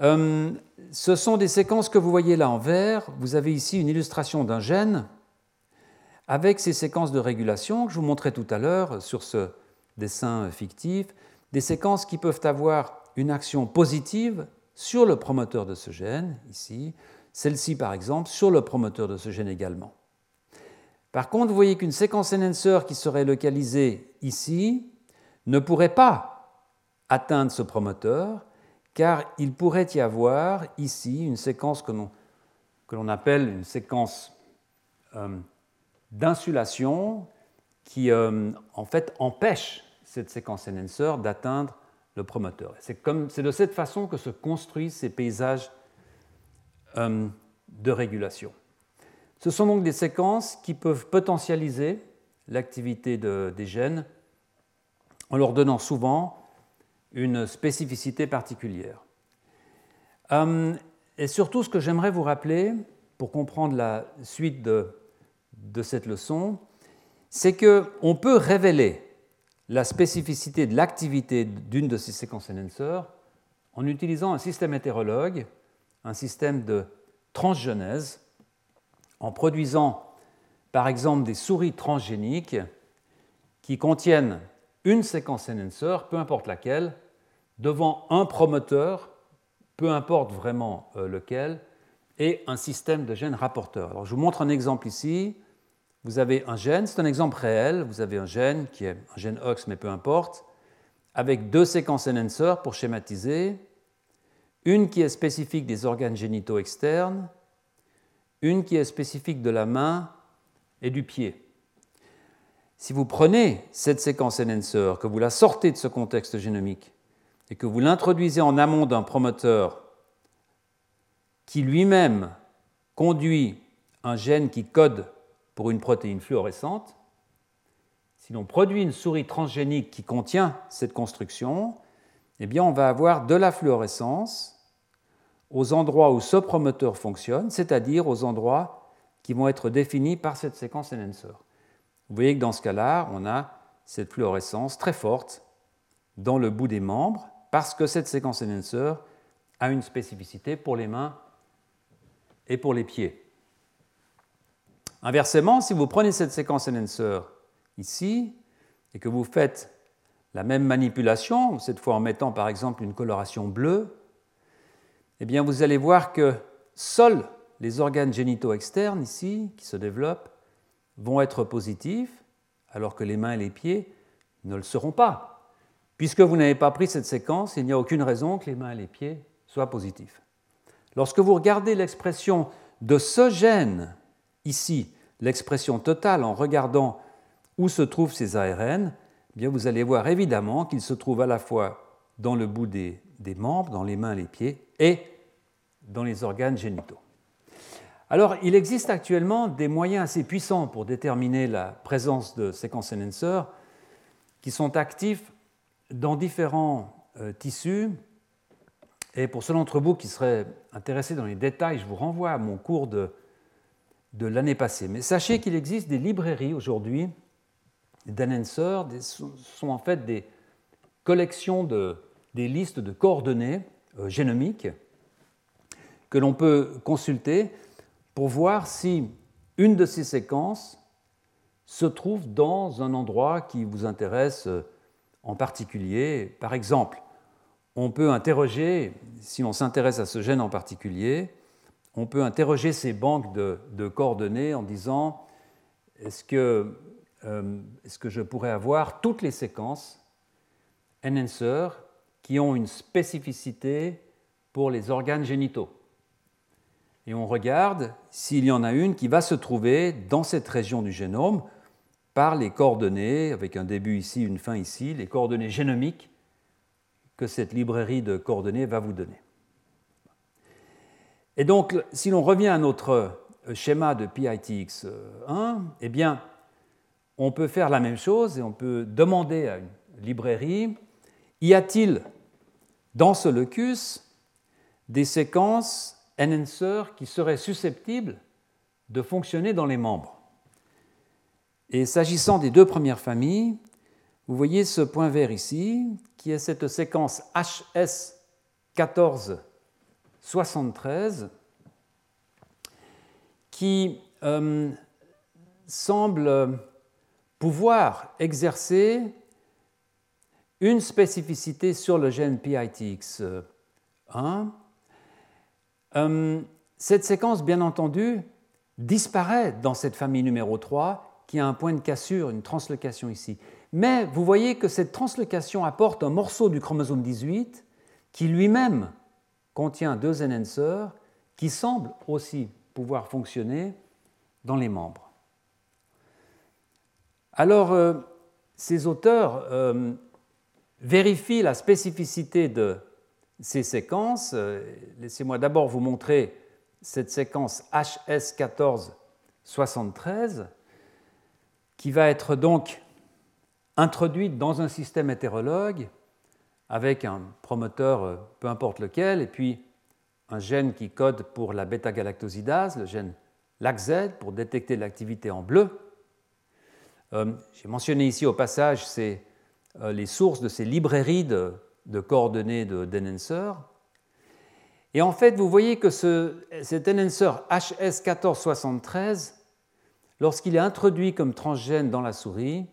Euh, ce sont des séquences que vous voyez là en vert. Vous avez ici une illustration d'un gène avec ces séquences de régulation que je vous montrais tout à l'heure sur ce dessin fictif, des séquences qui peuvent avoir une action positive sur le promoteur de ce gène, ici, celle-ci par exemple, sur le promoteur de ce gène également. Par contre, vous voyez qu'une séquence enhancer qui serait localisée ici ne pourrait pas atteindre ce promoteur, car il pourrait y avoir ici une séquence que l'on appelle une séquence euh, d'insulation qui euh, en fait empêche cette séquence enhancer d'atteindre le promoteur. C'est de cette façon que se construisent ces paysages euh, de régulation. Ce sont donc des séquences qui peuvent potentialiser l'activité des gènes en leur donnant souvent une spécificité particulière. Euh, et surtout, ce que j'aimerais vous rappeler pour comprendre la suite de, de cette leçon, c'est qu'on peut révéler la spécificité de l'activité d'une de ces séquences enhancer en utilisant un système hétérologue, un système de transgenèse, en produisant par exemple des souris transgéniques qui contiennent une séquence enhancer, peu importe laquelle, devant un promoteur, peu importe vraiment euh, lequel, et un système de gènes rapporteurs. Je vous montre un exemple ici vous avez un gène, c'est un exemple réel, vous avez un gène qui est un gène OX, mais peu importe, avec deux séquences enhancer pour schématiser, une qui est spécifique des organes génitaux externes, une qui est spécifique de la main et du pied. Si vous prenez cette séquence enhancer, que vous la sortez de ce contexte génomique et que vous l'introduisez en amont d'un promoteur qui lui-même conduit un gène qui code pour une protéine fluorescente, si l'on produit une souris transgénique qui contient cette construction, eh bien on va avoir de la fluorescence aux endroits où ce promoteur fonctionne, c'est-à-dire aux endroits qui vont être définis par cette séquence enhancer. Vous voyez que dans ce cas-là, on a cette fluorescence très forte dans le bout des membres parce que cette séquence enhancer a une spécificité pour les mains et pour les pieds. Inversement, si vous prenez cette séquence enhancer ici et que vous faites la même manipulation, cette fois en mettant par exemple une coloration bleue, eh bien vous allez voir que seuls les organes génitaux externes ici qui se développent vont être positifs, alors que les mains et les pieds ne le seront pas. Puisque vous n'avez pas pris cette séquence, il n'y a aucune raison que les mains et les pieds soient positifs. Lorsque vous regardez l'expression de ce gène ici l'expression totale en regardant où se trouvent ces ARN, eh bien vous allez voir évidemment qu'ils se trouvent à la fois dans le bout des, membres, dans les mains, les pieds, et dans les organes génitaux. Alors, il existe actuellement des moyens assez puissants pour déterminer la présence de séquences enhancers qui sont actifs dans différents euh, tissus. Et pour ceux d'entre vous qui seraient intéressés dans les détails, je vous renvoie à mon cours de, de l'année passée. Mais sachez qu'il existe des librairies aujourd'hui d'enhancers, sont en fait des collections de, des listes de coordonnées euh, génomiques que l'on peut consulter pour voir si une de ces séquences se trouve dans un endroit qui vous intéresse euh, en particulier. Par exemple, on peut interroger, si l'on s'intéresse à ce gène en particulier, on peut interroger ces banques de, coordonnées en disant est-ce que, euh, que, je pourrais avoir toutes les séquences enhancer qui ont une spécificité pour les organes génitaux Et on regarde s'il y en a une qui va se trouver dans cette région du génome par les coordonnées, avec un début ici, une fin ici, les coordonnées génomiques que cette librairie de coordonnées va vous donner. Et donc, si l'on revient à notre schéma de PITX1, eh bien, on peut faire la même chose et on peut demander à une librairie, y a-t-il dans ce locus des séquences enhancer qui seraient susceptibles de fonctionner dans les membres? Et s'agissant des deux premières familles, vous voyez ce point vert ici, qui est cette séquence HS1473, qui euh, semble pouvoir exercer une spécificité sur le gène PITX1. Euh, cette séquence, bien entendu, disparaît dans cette famille numéro 3 qui a un point de cassure, une translocation ici. Mais vous voyez que cette translocation apporte un morceau du chromosome 18 qui lui-même contient deux enhancers qui semblent aussi pouvoir fonctionner dans les membres. Alors, euh, ces auteurs euh, vérifient la spécificité de ces séquences. Euh, laissez-moi d'abord vous montrer cette séquence HS1473 qui va être donc introduite dans un système hétérologue avec un promoteur, euh, peu importe lequel, et puis un gène qui code pour la bêta-galactosidase, le gène LACZ, pour détecter l'activité en bleu. Euh, j'ai mentionné ici au passage euh, les sources de ces librairies de, coordonnées de. Et en fait, vous voyez que ce, cet enhancer HS1473, lorsqu'il est introduit comme transgène dans la souris,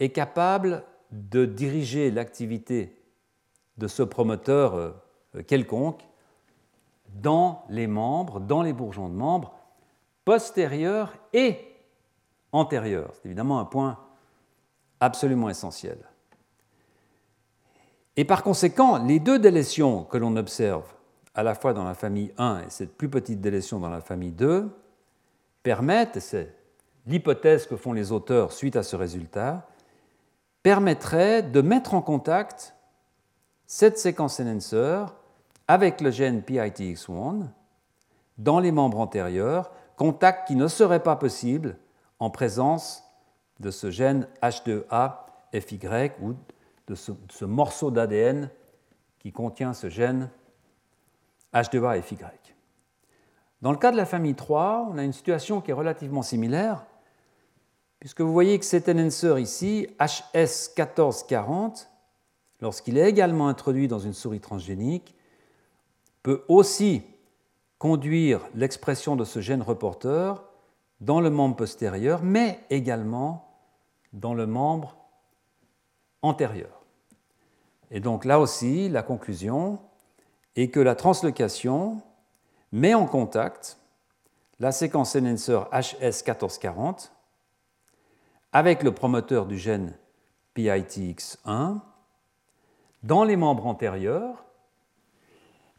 est capable de diriger l'activité de ce promoteur euh, quelconque dans les membres, dans les bourgeons de membres, postérieurs et antérieurs. C'est évidemment un point absolument essentiel. Et par conséquent, les deux délétions que l'on observe à la fois dans la famille 1 et cette plus petite délétion dans la famille 2 permettent, c'est l'hypothèse que font les auteurs suite à ce résultat, permettrait de mettre en contact cette séquence enhancer avec le gène PITX1 dans les membres antérieurs, contact qui ne serait pas possible en présence de ce gène H2A FY ou de ce, morceau d'ADN qui contient ce gène H2A FY. Dans le cas de la famille 3, on a une situation qui est relativement similaire puisque vous voyez que cet enhancer ici, HS1440, lorsqu'il est également introduit dans une souris transgénique, peut aussi conduire l'expression de ce gène reporter dans le membre postérieur, mais également dans le membre antérieur. Et donc là aussi, la conclusion est que la translocation met en contact la séquence enhancer HS1440 avec le promoteur du gène PITX1 dans les membres antérieurs.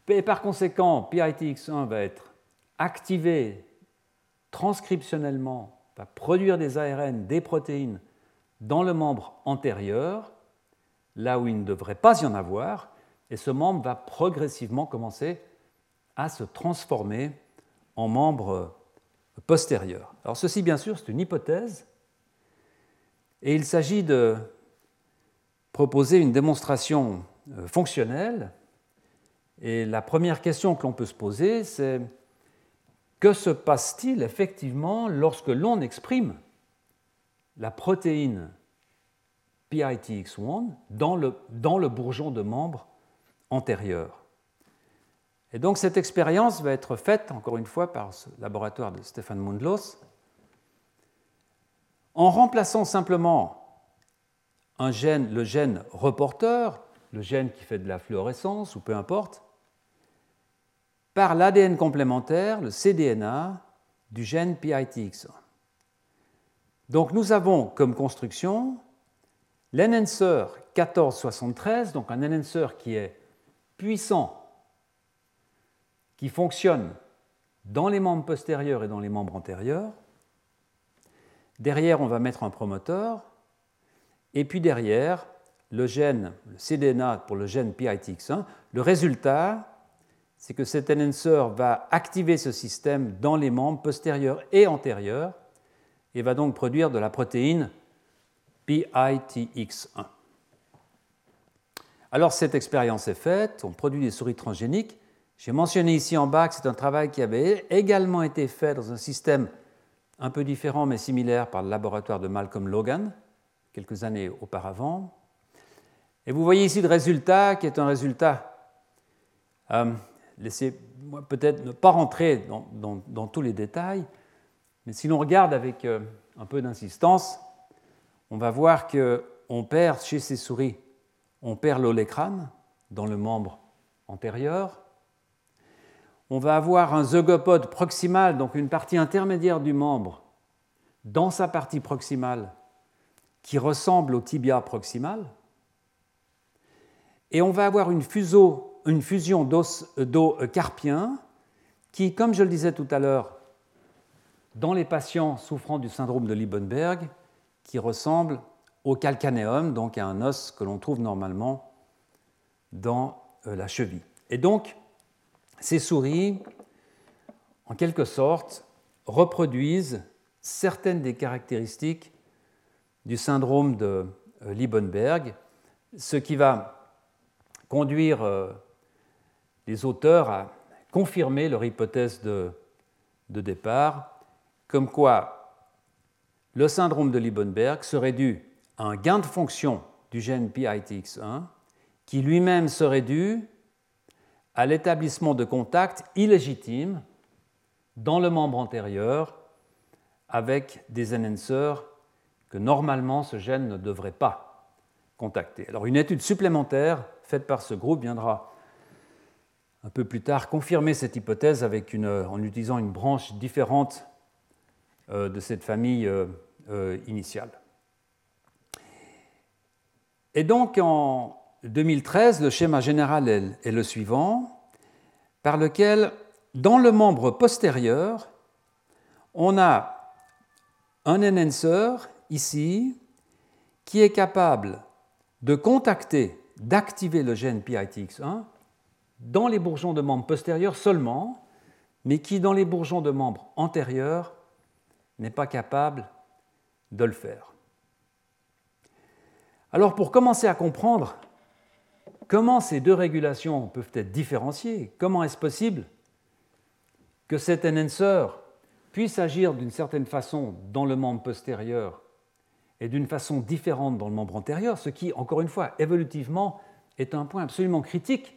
Et par conséquent, PITX1 va être activé transcriptionnellement, va produire des ARN, des protéines dans le membre antérieur, là où il ne devrait pas y en avoir, et ce membre va progressivement commencer à se transformer en membre postérieur. Alors ceci, bien sûr, c'est une hypothèse, et il s'agit de proposer une démonstration euh, fonctionnelle. Et la première question que l'on peut se poser, c'est que se passe-t-il effectivement lorsque l'on exprime la protéine PITX1 dans le, dans le bourgeon de membre antérieur Et donc cette expérience va être faite, encore une fois, par ce laboratoire de Stefan Mundlos, en remplaçant simplement un gène, le gène reporter, le gène qui fait de la fluorescence ou peu importe, par l'ADN complémentaire, le cDNA, du gène PITX1. Donc nous avons comme construction l'enhancer 1473, donc un enhancer qui est puissant, qui fonctionne dans les membres postérieurs et dans les membres antérieurs. Derrière, on va mettre un promoteur. Et puis derrière, le gène, le cDNA pour le gène PITX1. Le résultat, c'est que cet enhancer va activer ce système dans les membres postérieurs et antérieurs et va donc produire de la protéine PITX1. Alors cette expérience est faite, on produit des souris transgéniques. J'ai mentionné ici en bas que c'est un travail qui avait également été fait dans un système un peu différent mais similaire par le laboratoire de Malcolm Logan quelques années auparavant. Et vous voyez ici le résultat qui est un résultat, euh, laissez-moi peut-être ne pas rentrer dans, tous les détails, mais si l'on regarde avec euh, un peu d'insistance, on va voir qu'on perd chez ces souris, on perd l'olécrane dans le membre antérieur. On va avoir un zygopode proximal, donc une partie intermédiaire du membre, dans sa partie proximale, qui ressemble au tibia proximal. Et on va avoir une, une fusion d'os carpien qui, comme je le disais tout à l'heure, dans les patients souffrant du syndrome de Liebenberg, qui ressemble au calcanéum, donc à un os que l'on trouve normalement dans euh, la cheville. Et donc, ces souris, en quelque sorte, reproduisent certaines des caractéristiques du syndrome de euh, Liebenberg, ce qui va conduire euh, les auteurs à confirmer leur hypothèse de, départ, comme quoi le syndrome de Liebenberg serait dû à un gain de fonction du gène PITX1 qui lui-même serait dû à l'établissement de contacts illégitimes dans le membre antérieur avec des enhancers que normalement ce gène ne devrait pas contacter. Alors une étude supplémentaire faite par ce groupe viendra un peu plus tard confirmer cette hypothèse avec en utilisant une branche différente euh, de cette famille euh, euh, initiale. Et donc en 2013, le schéma général est le suivant, par lequel, dans le membre postérieur, on a un enhancer ici qui est capable de contacter, d'activer le gène PITX1 dans les bourgeons de membres postérieurs seulement, mais qui, dans les bourgeons de membres antérieurs, n'est pas capable de le faire. Alors pour commencer à comprendre comment ces deux régulations peuvent être différenciées, comment est-ce possible que cet enhancer puisse agir d'une certaine façon dans le membre postérieur et d'une façon différente dans le membre antérieur, ce qui, encore une fois, évolutivement, est un point absolument critique,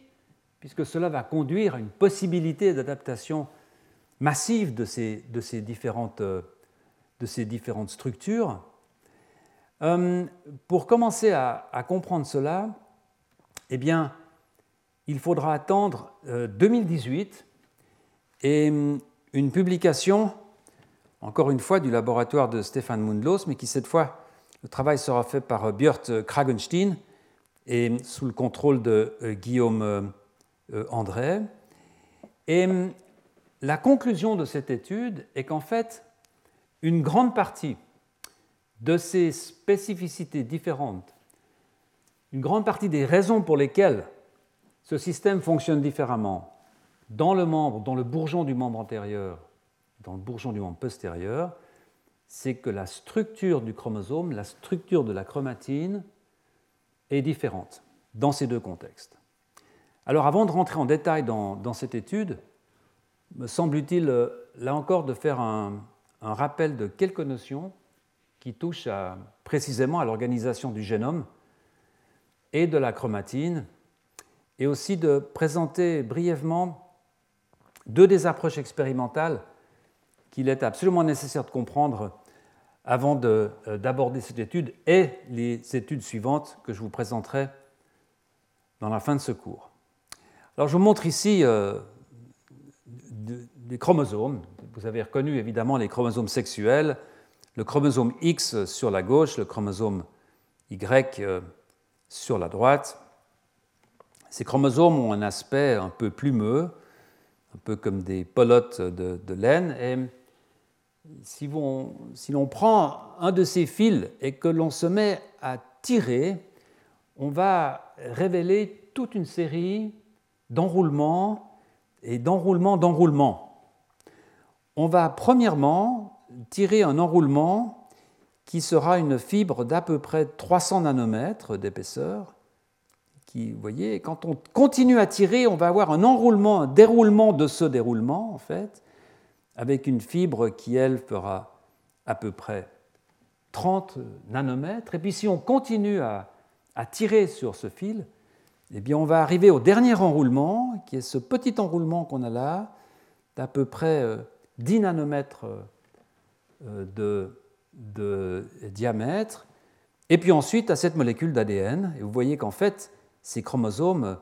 puisque cela va conduire à une possibilité d'adaptation massive de ces, euh, différentes structures. Euh, pour commencer à, comprendre cela, eh bien, il faudra attendre 2018 euh, et une publication, encore une fois, du laboratoire de Stéphane Mundlos, mais qui cette fois, le travail sera fait par euh, Björn Kragenstein et sous le contrôle de Guillaume André. Et hum, la conclusion de cette étude est qu'en fait, une grande partie de ces spécificités différentes, une grande partie des raisons pour lesquelles ce système fonctionne différemment dans le membre, dans le bourgeon du membre antérieur, dans le bourgeon du membre postérieur, c'est que la structure du chromosome, la structure de la chromatine est différente dans ces deux contextes. Alors avant de rentrer en détail dans, cette étude, me semble-t-il euh, là encore de faire un, rappel de quelques notions qui touchent précisément à l'organisation du génome et de la chromatine, et aussi de présenter brièvement deux des approches expérimentales qu'il est absolument nécessaire de comprendre avant euh, d'aborder cette étude et les études suivantes que je vous présenterai dans la fin de ce cours. Alors je vous montre ici euh, des chromosomes. Vous avez reconnu évidemment les chromosomes sexuels, le chromosome X sur la gauche, le chromosome Y euh, sur la droite. Ces chromosomes ont un aspect un peu plumeux, un peu comme des pelotes de, laine, si, l'on prend un de ces fils et que l'on se met à tirer, on va révéler toute une série d'enroulements et d'enroulements d'enroulements. On va premièrement tirer un enroulement qui sera une fibre d'à peu près 300 nanomètres d'épaisseur. Qui, voyez, quand on continue à tirer, on va avoir un enroulement, un déroulement de ce déroulement, en fait, avec une fibre qui, elle, fera à peu près 30 nanomètres. Et puis si on continue à, tirer sur ce fil, eh bien on va arriver au dernier enroulement, qui est ce petit enroulement qu'on a là, d'à peu près 10 euh, nanomètres euh, de, de, diamètre, et puis ensuite à cette molécule d'ADN. Et vous voyez qu'en fait, ces chromosomes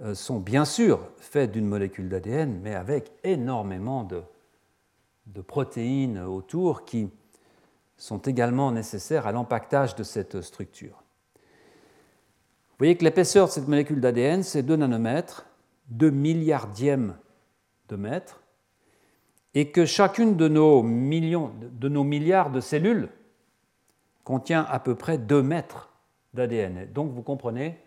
euh, sont bien sûr faits d'une molécule d'ADN, mais avec énormément de, de protéines autour qui sont également nécessaires à l'empaquetage de cette structure. Vous voyez que l'épaisseur de cette molécule d'ADN, c'est 2 nanomètres, 2 milliardièmes de mètre, et que chacune de nos, millions, de nos milliards de cellules contient à peu près 2 mètres d'ADN. Donc vous comprenez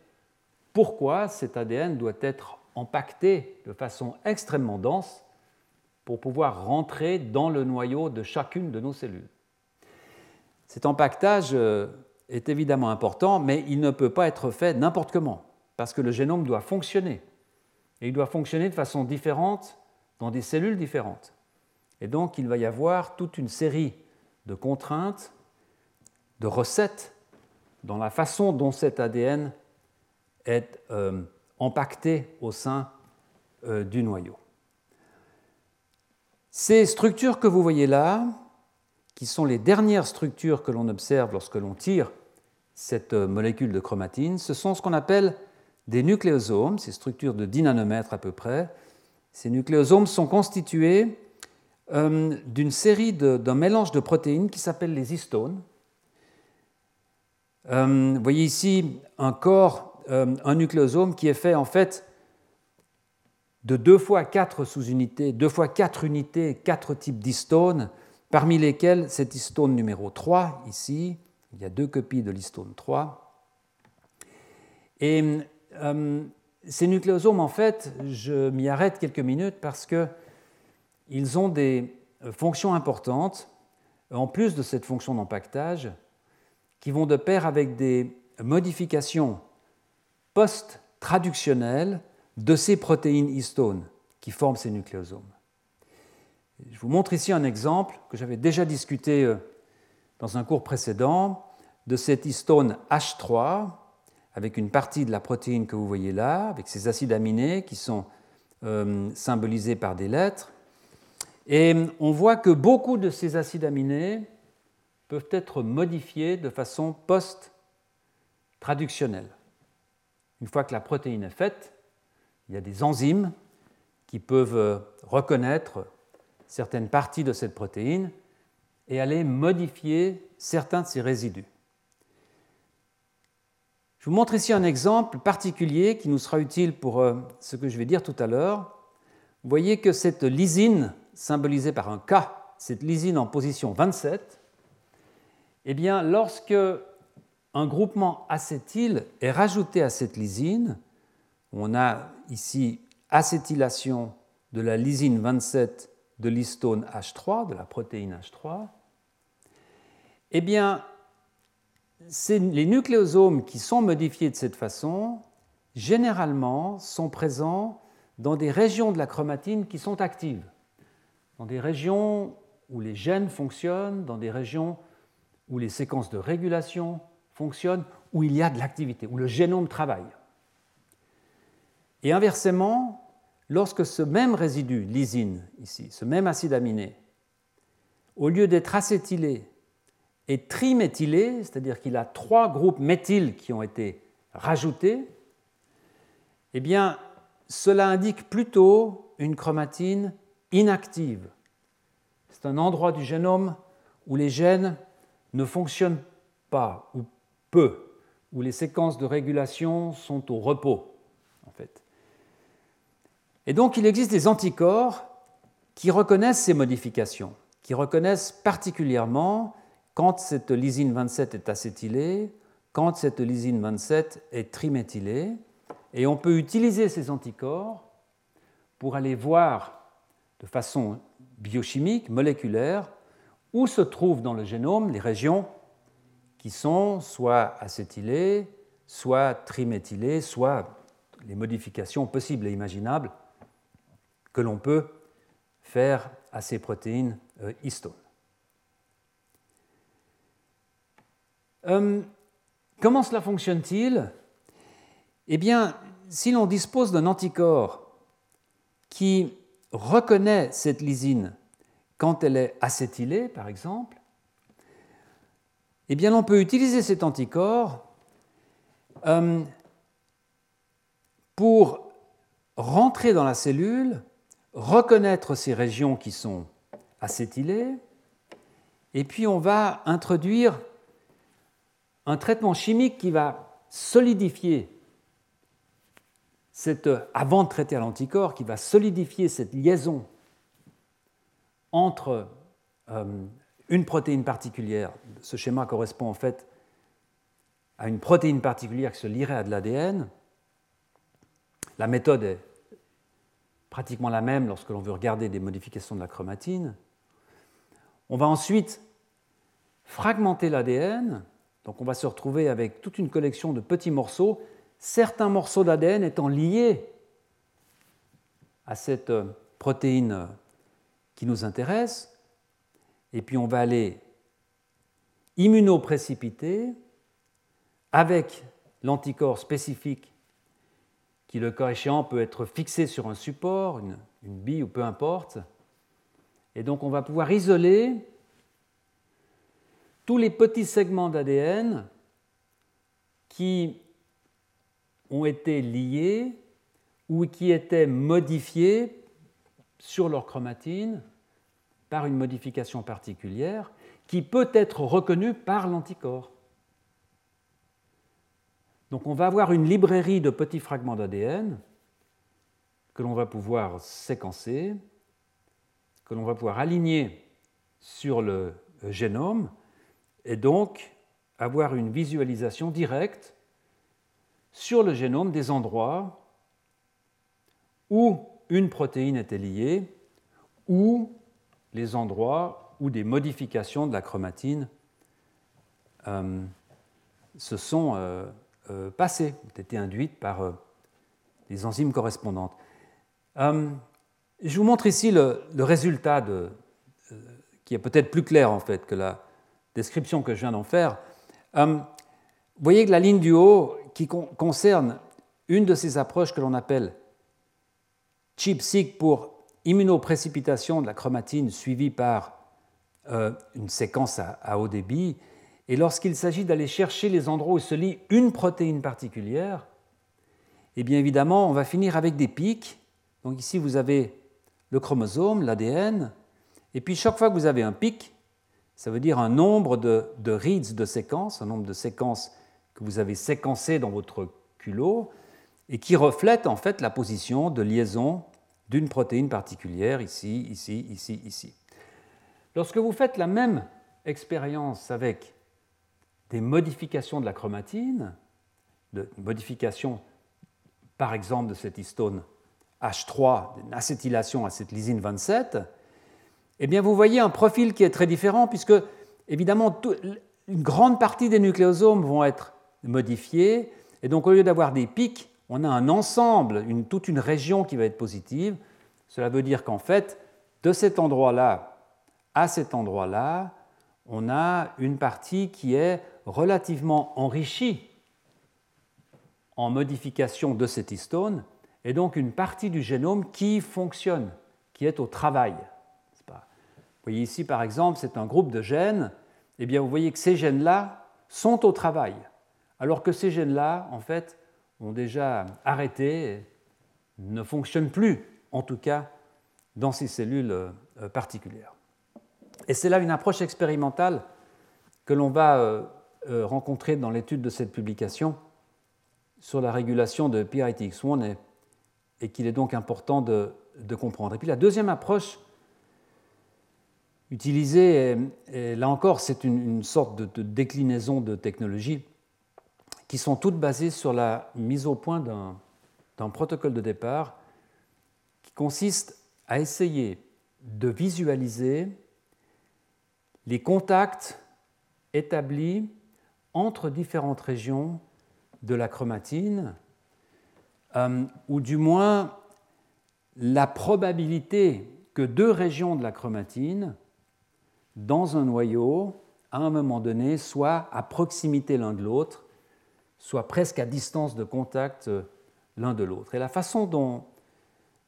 pourquoi cet ADN doit être empaqueté de façon extrêmement dense pour pouvoir rentrer dans le noyau de chacune de nos cellules. Cet empaquetage euh, est évidemment important, mais il ne peut pas être fait n'importe comment, parce que le génome doit fonctionner. Et il doit fonctionner de façon différente dans des cellules différentes. Et donc il va y avoir toute une série de contraintes, de recettes dans la façon dont cet ADN est euh, empaqueté au sein euh, du noyau. Ces structures que vous voyez là, qui sont les dernières structures que l'on observe lorsque l'on tire cette molécule de chromatine, ce sont ce qu'on appelle des nucléosomes, ces structures de 10 nanomètres à peu près. Ces nucléosomes sont constitués euh, d'une série d'un mélange de protéines qui s'appelle les histones. Euh, vous voyez ici un corps, euh, un nucléosome qui est fait en fait de 2 fois 4 sous-unités, 2 fois 4 unités, 4 types d'histones, parmi lesquels cet histone numéro 3, ici, il y a deux copies de l'histone 3. Et euh, ces nucléosomes, en fait, je m'y arrête quelques minutes parce qu'ils ont des fonctions importantes, en plus de cette fonction d'empaquetage, qui vont de pair avec des modifications post-traductionnelles de ces protéines histones qui forment ces nucléosomes. Je vous montre ici un exemple que j'avais déjà discuté euh, dans un cours précédent de cet histone H3 avec une partie de la protéine que vous voyez là, avec ces acides aminés qui sont euh, symbolisés par des lettres. Et on voit que beaucoup de ces acides aminés peuvent être modifiés de façon post-traductionnelle. Une fois que la protéine est faite, il y a des enzymes qui peuvent euh, reconnaître certaines parties de cette protéine et aller modifier certains de ces résidus. Je vous montre ici un exemple particulier qui nous sera utile pour euh, ce que je vais dire tout à l'heure. Vous voyez que cette lysine, symbolisée par un K, cette lysine en position 27, eh bien, lorsque un groupement acétyl est rajouté à cette lysine, on a ici acétylation de la lysine 27 de l'histone H3, de la protéine H3, eh bien, les nucléosomes qui sont modifiés de cette façon, généralement, sont présents dans des régions de la chromatine qui sont actives, dans des régions où les gènes fonctionnent, dans des régions où les séquences de régulation fonctionnent, où il y a de l'activité, où le génome travaille. Et inversement, lorsque ce même résidu, lysine ici, ce même acide aminé, au lieu d'être acétylé, est triméthylé, c'est-à-dire qu'il a trois groupes méthyl qui ont été rajoutés, eh bien, cela indique plutôt une chromatine inactive. C'est un endroit du génome où les gènes ne fonctionnent pas ou peu, où les séquences de régulation sont au repos, en fait. Et donc il existe des anticorps qui reconnaissent ces modifications, qui reconnaissent particulièrement quand cette lysine 27 est acétylée, quand cette lysine 27 est triméthylée, et on peut utiliser ces anticorps pour aller voir de façon biochimique, moléculaire, où se trouvent dans le génome les régions qui sont soit acétylées, soit triméthylées, soit les modifications possibles et imaginables que l'on peut faire à ces protéines euh, histones. Euh, comment cela fonctionne-t-il? Eh bien, si l'on dispose d'un anticorps qui reconnaît cette lysine quand elle est acétylée, par exemple, eh bien, on peut utiliser cet anticorps euh, pour rentrer dans la cellule, reconnaître ces régions qui sont acétylées, et puis on va introduire un traitement chimique qui va solidifier cette, avant de traiter à l'anticorps, qui va solidifier cette liaison entre euh, une protéine particulière. Ce schéma correspond en fait à une protéine particulière qui se lierait à de l'ADN. La méthode est pratiquement la même lorsque l'on veut regarder des modifications de la chromatine. On va ensuite fragmenter l'ADN donc on va se retrouver avec toute une collection de petits morceaux, certains morceaux d'ADN étant liés à cette euh, protéine euh, qui nous intéresse, et puis on va aller immunoprécipiter avec l'anticorps spécifique qui, le cas échéant, peut être fixé sur un support, une, une bille ou peu importe. Et donc on va pouvoir isoler tous les petits segments d'ADN qui ont été liés ou qui étaient modifiés sur leur chromatine par une modification particulière qui peut être reconnue par l'anticorps. Donc on va avoir une librairie de petits fragments d'ADN que l'on va pouvoir séquencer, que l'on va pouvoir aligner sur le génome et donc avoir une visualisation directe sur le génome des endroits où une protéine était liée ou les endroits où des modifications de la chromatine euh, se sont euh, euh, passées, ont été induites par les enzymes correspondantes. je vous montre ici le, résultat de, qui est peut-être plus clair en fait que la, description que je viens d'en faire, euh, vous voyez que la ligne du haut qui concerne une de ces approches que l'on appelle ChIP-seq pour immunoprécipitation de la chromatine suivie par euh, une séquence à, haut débit, et lorsqu'il s'agit d'aller chercher les endroits où se lie une protéine particulière, eh bien évidemment, on va finir avec des pics. Donc ici, vous avez le chromosome, l'ADN, et puis chaque fois que vous avez un pic, ça veut dire un nombre de, reads de séquences, un nombre de séquences que vous avez séquencées dans votre culot et qui reflète en fait la position de liaison d'une protéine particulière ici, ici, ici, ici. Lorsque vous faites la même expérience avec des modifications de la chromatine, de modifications par exemple de cette histone H3, d'une acétylation à cette lysine 27, eh bien vous voyez un profil qui est très différent puisque évidemment une grande partie des nucléosomes vont être modifiés et donc au lieu d'avoir des pics, on a un ensemble, toute une région qui va être positive. Cela veut dire qu'en fait, de cet endroit-là à cet endroit-là, on a une partie qui est relativement enrichie en modification de cet histone, et donc une partie du génome qui fonctionne, qui est au travail. Vous voyez ici, par exemple, c'est un groupe de gènes. Eh bien, vous voyez que ces gènes-là sont au travail, alors que ces gènes-là, en fait, ont déjà arrêté, ne fonctionnent plus, en tout cas, dans ces cellules euh, particulières. Et c'est là une approche expérimentale que l'on va euh, euh, rencontrer dans l'étude de cette publication sur la régulation de PITX1 et, qu'il est donc important de, comprendre. Et puis la deuxième approche utilisée, là encore c'est une, sorte de, déclinaison de technologies qui sont toutes basées sur la mise au point d'un protocole de départ qui consiste à essayer de visualiser les contacts établis entre différentes régions de la chromatine, euh, ou du moins la probabilité que deux régions de la chromatine, dans un noyau, à un moment donné, soient à proximité l'un de l'autre, soient presque à distance de contact euh, l'un de l'autre. Et la façon dont,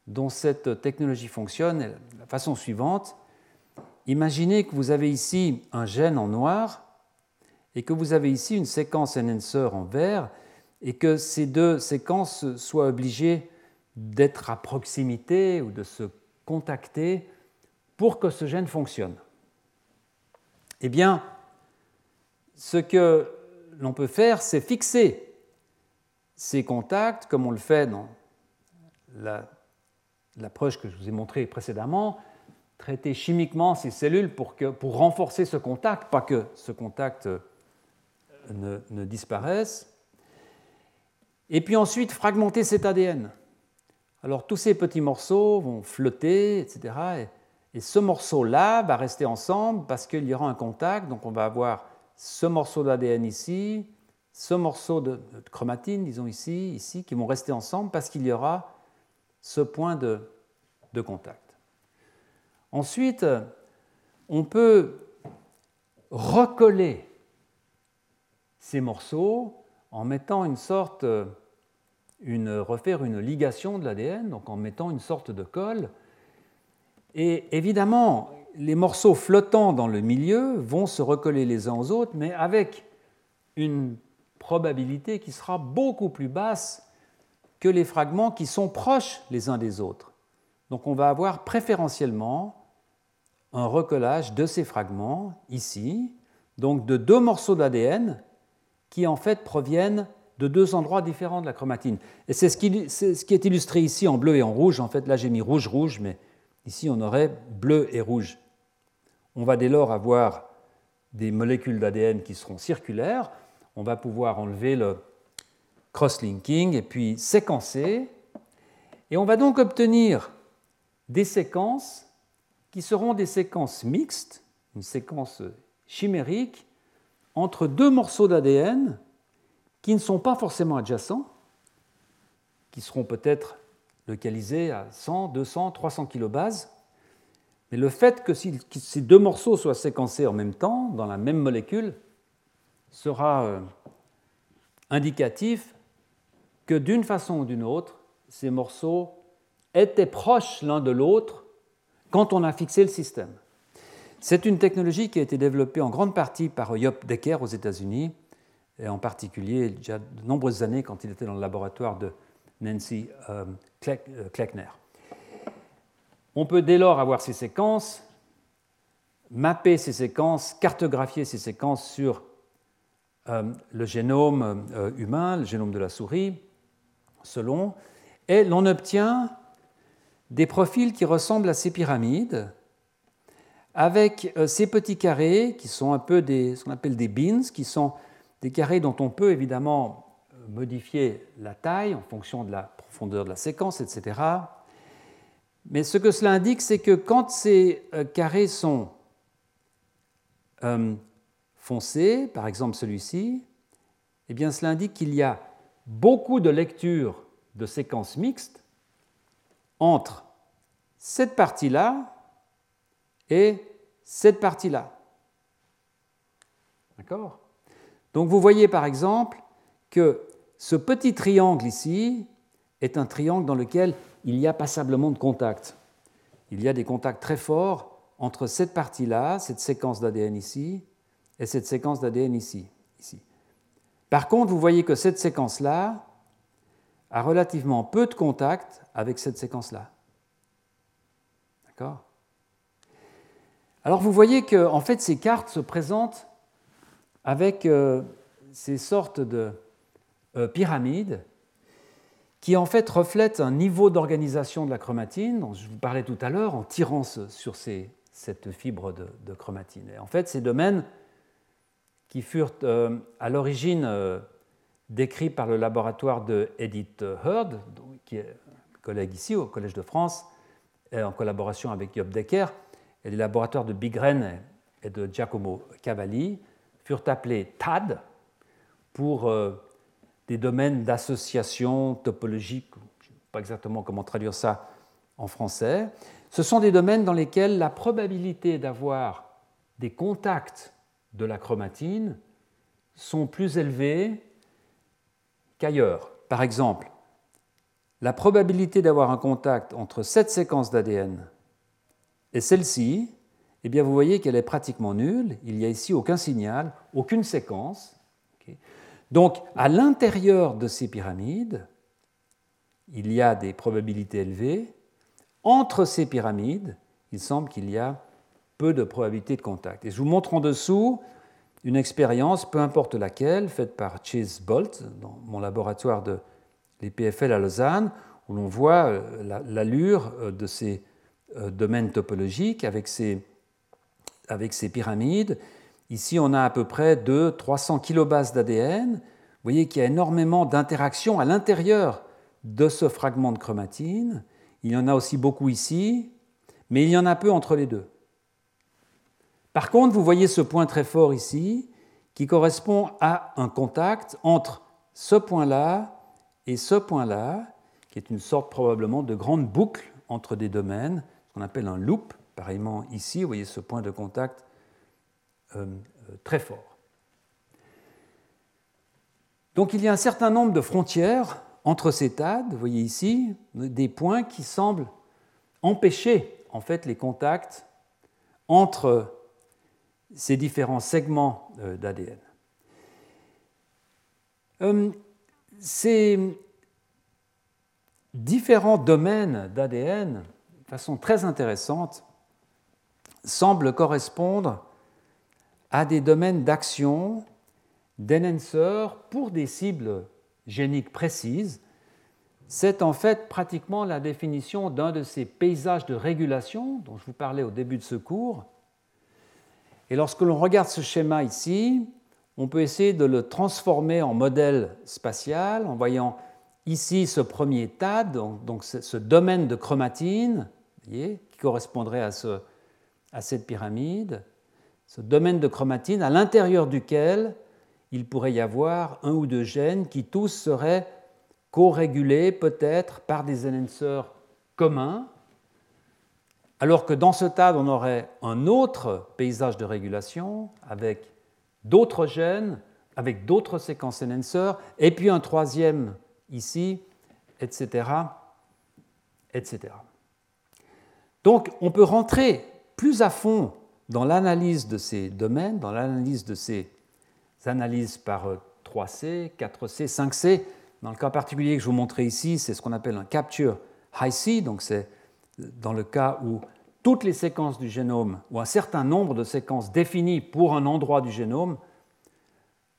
dont cette technologie fonctionne est la façon suivante. Imaginez que vous avez ici un gène en noir et que vous avez ici une séquence enhancer en vert et que ces deux séquences soient obligées d'être à proximité ou de se contacter pour que ce gène fonctionne. Eh bien, ce que l'on peut faire, c'est fixer ces contacts, comme on le fait dans l'approche que je vous ai montrée précédemment, traiter chimiquement ces cellules pour, que, pour renforcer ce contact, pas que ce contact euh, ne, disparaisse. Et puis ensuite, fragmenter cet ADN. Alors tous ces petits morceaux vont flotter, etc. Et, ce morceau-là va rester ensemble parce qu'il y aura un contact. Donc on va avoir ce morceau d'ADN ici, ce morceau de, chromatine, disons ici, ici, qui vont rester ensemble parce qu'il y aura ce point de contact. Ensuite, on peut recoller ces morceaux en mettant une sorte, une, refaire une ligation de l'ADN, donc en mettant une sorte de colle. Et évidemment, les morceaux flottants dans le milieu vont se recoller les uns aux autres, mais avec une probabilité qui sera beaucoup plus basse que les fragments qui sont proches les uns des autres. Donc on va avoir préférentiellement un recollage de ces fragments ici, donc de deux morceaux d'ADN qui en fait proviennent de deux endroits différents de la chromatine. Et c'est ce, qui, est illustré ici en bleu et en rouge. En fait, là j'ai mis rouge-rouge, mais ici on aurait bleu et rouge. On va dès lors avoir des molécules d'ADN qui seront circulaires. On va pouvoir enlever le cross-linking et puis séquencer. Et on va donc obtenir des séquences qui seront des séquences mixtes, une séquence chimérique, entre deux morceaux d'ADN qui ne sont pas forcément adjacents, qui seront peut-être localisés à 100, 200, 300 kilobases. Mais le fait que ces deux morceaux soient séquencés en même temps, dans la même molécule, sera euh, indicatif que d'une façon ou d'une autre, ces morceaux étaient proches l'un de l'autre quand on a fixé le système. C'est une technologie qui a été développée en grande partie par Job Decker aux États-Unis, et en particulier il y a de nombreuses années quand il était dans le laboratoire de Nancy euh, euh, Kleckner. On peut dès lors avoir ces séquences, mapper ces séquences, cartographier ces séquences sur euh, le génome humain, le génome de la souris, selon, et l'on obtient des profils qui ressemblent à ces pyramides, avec euh, ces petits carrés qui sont un peu des, ce qu'on appelle des bins, qui sont des carrés dont on peut évidemment euh, modifier la taille en fonction de la profondeur de la séquence, etc. Mais ce que cela indique, c'est que quand ces euh, carrés sont foncés, par exemple celui-ci, eh bien cela indique qu'il y a beaucoup de lectures de séquences mixtes entre cette partie-là et cette partie-là. D'accord? Donc vous voyez par exemple que ce petit triangle ici est un triangle dans lequel il y a passablement de contacts. Il y a des contacts très forts entre cette partie-là, cette séquence d'ADN ici, et cette séquence d'ADN ici, ici. Par contre, vous voyez que cette séquence-là a relativement peu de contacts avec cette séquence-là. D'accord? Alors vous voyez que en fait, ces cartes se présentent avec euh, ces sortes de euh, pyramides qui en fait reflètent un niveau d'organisation de la chromatine dont je vous parlais tout à l'heure en tirant sur cette fibre de, chromatine. Et en fait, ces domaines qui furent euh, à l'origine décrits par le laboratoire de Edith Heard, qui est collègue ici au Collège de France, en collaboration avec Job Decker, et les laboratoires de Bigren et de Giacomo Cavalli, furent appelés TAD pour euh, des domaines d'association topologique, je ne sais pas exactement comment traduire ça en français. Ce sont des domaines dans lesquels la probabilité d'avoir des contacts de la chromatine sont plus élevées qu'ailleurs. Par exemple, la probabilité d'avoir un contact entre cette séquence d'ADN et celle-ci, eh bien vous voyez qu'elle est pratiquement nulle. Il n'y a ici aucun signal, aucune séquence. Donc, à l'intérieur de ces pyramides, il y a des probabilités élevées. Entre ces pyramides, il semble qu'il y a peu de probabilités de contact. Et je vous montre en dessous une expérience, peu importe laquelle, faite par Chase Bolt dans mon laboratoire de l'EPFL à Lausanne, où l'on voit euh, l'allure euh, de ces euh, domaines topologiques avec ces, avec ces pyramides Ici, on a à peu près 200-300 kilobases d'ADN. Vous voyez qu'il y a énormément d'interactions à l'intérieur de ce fragment de chromatine. Il y en a aussi beaucoup ici, mais il y en a peu entre les deux. Par contre, vous voyez ce point très fort ici, qui correspond à un contact entre ce point-là et ce point-là, qui est une sorte probablement de grande boucle entre des domaines, ce qu'on appelle un loop. Pareillement ici, vous voyez ce point de contact euh, euh, très fort. Donc il y a un certain nombre de frontières entre ces tas, vous voyez ici, des points qui semblent empêcher en fait les contacts entre ces différents segments euh, d'ADN. Ces différents domaines d'ADN, de façon très intéressante, semblent correspondre à des domaines d'action d'enhancer pour des cibles géniques précises. C'est en fait pratiquement la définition d'un de ces paysages de régulation dont je vous parlais au début de ce cours. Et lorsque l'on regarde ce schéma ici, on peut essayer de le transformer en modèle spatial en voyant ici ce premier TAD, donc ce domaine de chromatine, qui correspondrait à, ce, à cette pyramide, ce domaine de chromatine à l'intérieur duquel il pourrait y avoir un ou deux gènes qui tous seraient co-régulés peut-être par des enhancers communs, alors que dans ce tas, on aurait un autre paysage de régulation avec d'autres gènes, avec d'autres séquences enhancers, et puis un troisième ici, etc., etc. Donc on peut rentrer plus à fond dans l'analyse de ces domaines, dans l'analyse de ces analyses par 3C, 4C, 5C, dans le cas particulier que je vous montrais ici, c'est ce qu'on appelle un capture high C, donc c'est dans le cas où toutes les séquences du génome, ou un certain nombre de séquences définies pour un endroit du génome,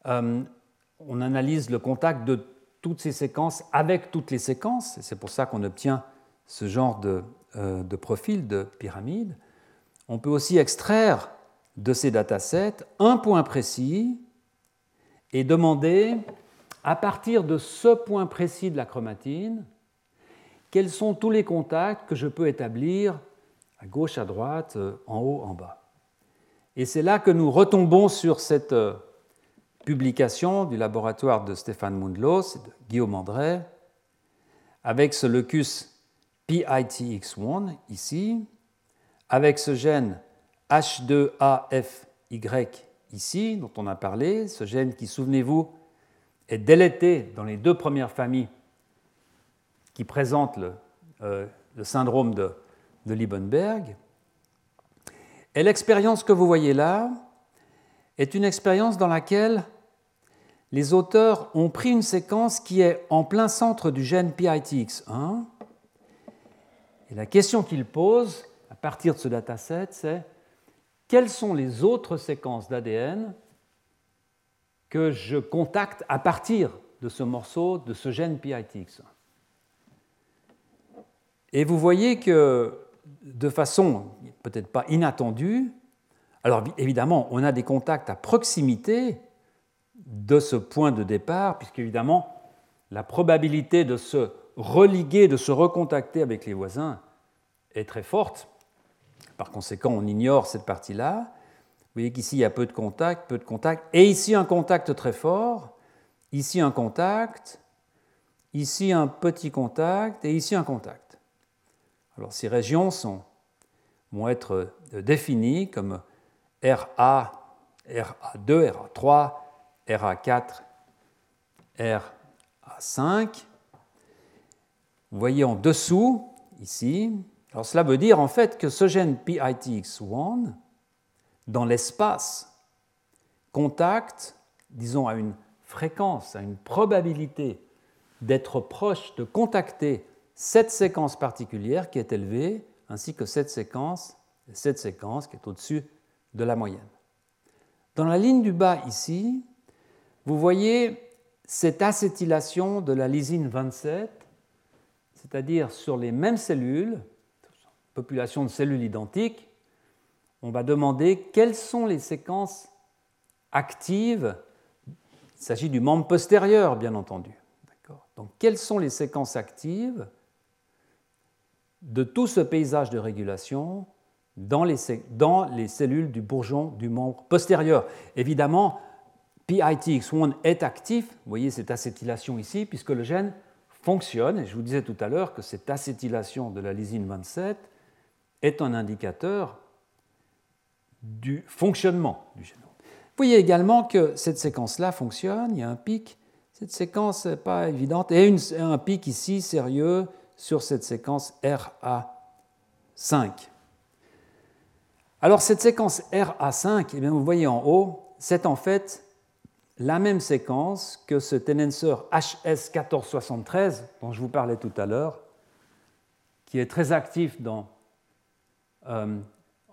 euh, on analyse le contact de toutes ces séquences avec toutes les séquences, et c'est pour ça qu'on obtient ce genre de, euh, de profil de pyramide. On peut aussi extraire de ces datasets un point précis et demander, à partir de ce point précis de la chromatine, quels sont tous les contacts que je peux établir à gauche, à droite, euh, en haut, en bas. Et c'est là que nous retombons sur cette euh, publication du laboratoire de Stéphane Mundlos et de Guillaume André, avec ce locus PITX1 ici, avec ce gène H2AFY ici, dont on a parlé, ce gène qui, souvenez-vous, est délété dans les deux premières familles qui présentent le, euh, syndrome de, de Liebenberg. Et l'expérience que vous voyez là est une expérience dans laquelle les auteurs ont pris une séquence qui est en plein centre du gène PITX1. Et la question qu'ils posent à partir de ce dataset, c'est quelles sont les autres séquences d'ADN que je contacte à partir de ce morceau, de ce gène PITX1 Et vous voyez que de façon peut-être pas inattendue, alors évidemment, on a des contacts à proximité de ce point de départ, puisqu'évidemment, la probabilité de se religuer, de se recontacter avec les voisins est très forte. Par conséquent, on ignore cette partie-là. Vous voyez qu'ici, il y a peu de contacts, peu de contacts, et ici un contact très fort, ici un contact, ici un petit contact, et ici un contact. Alors ces régions vont être définies comme RA, RA2, RA3, RA4, RA5. Vous voyez en dessous, ici, alors cela veut dire en fait que ce gène PITX1, dans l'espace, contacte, disons, à une fréquence, à une probabilité d'être proche, de contacter cette séquence particulière qui est élevée, ainsi que cette séquence, cette séquence qui est au-dessus de la moyenne. Dans la ligne du bas ici, vous voyez cette acétylation de la lysine 27, c'est-à-dire sur les mêmes cellules, population de cellules identiques, on va demander quelles sont les séquences actives. Il s'agit du membre postérieur, bien entendu. Donc, quelles sont les séquences actives de tout ce paysage de régulation dans les, cellules du bourgeon du membre postérieur. Évidemment, PITX1 est actif, vous voyez cette acétylation ici, puisque le gène fonctionne, et je vous disais tout à l'heure que cette acétylation de la lysine 27 est un indicateur du fonctionnement du génome. Vous voyez également que cette séquence-là fonctionne, il y a un pic, cette séquence n'est pas évidente, et un pic ici sérieux sur cette séquence RA5. Alors cette séquence RA5, eh bien, vous voyez en haut, c'est en fait la même séquence que ce tensor HS1473 dont je vous parlais tout à l'heure, qui est très actif dans euh,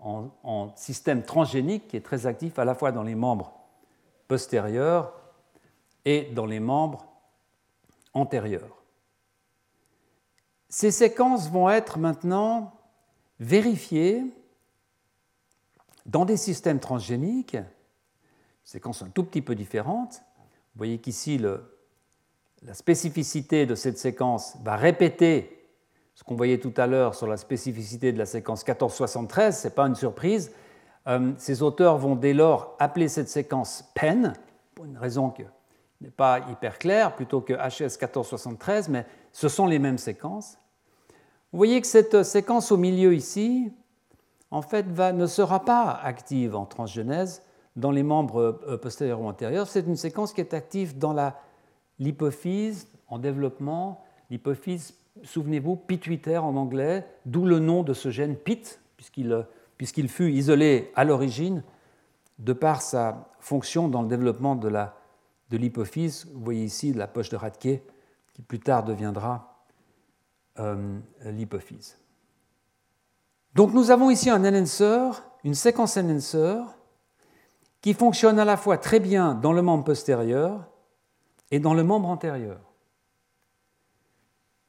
en, système transgénique qui est très actif à la fois dans les membres postérieurs et dans les membres antérieurs. Ces séquences vont être maintenant vérifiées dans des systèmes transgéniques, séquences un tout petit peu différentes. Vous voyez qu'ici, la spécificité de cette séquence va répéter ce qu'on voyait tout à l'heure sur la spécificité de la séquence 1473, ce n'est pas une surprise. Euh, ces auteurs vont dès lors appeler cette séquence PEN, pour une raison qui n'est pas hyper claire, plutôt que HS 1473, mais ce sont les mêmes séquences. Vous voyez que cette séquence au milieu ici, en fait, ne sera pas active en transgenèse dans les membres euh, postérieurs ou antérieurs. C'est une séquence qui est active dans l'hypophyse en développement, l'hypophyse souvenez-vous, pituitaire en anglais, d'où le nom de ce gène PIT, puisqu'il fut isolé à l'origine de par sa fonction dans le développement de l'hypophyse. Vous voyez ici la poche de Radke, qui plus tard deviendra euh, l'hypophyse. Donc nous avons ici un enhancer, une séquence enhancer, qui fonctionne à la fois très bien dans le membre postérieur et dans le membre antérieur.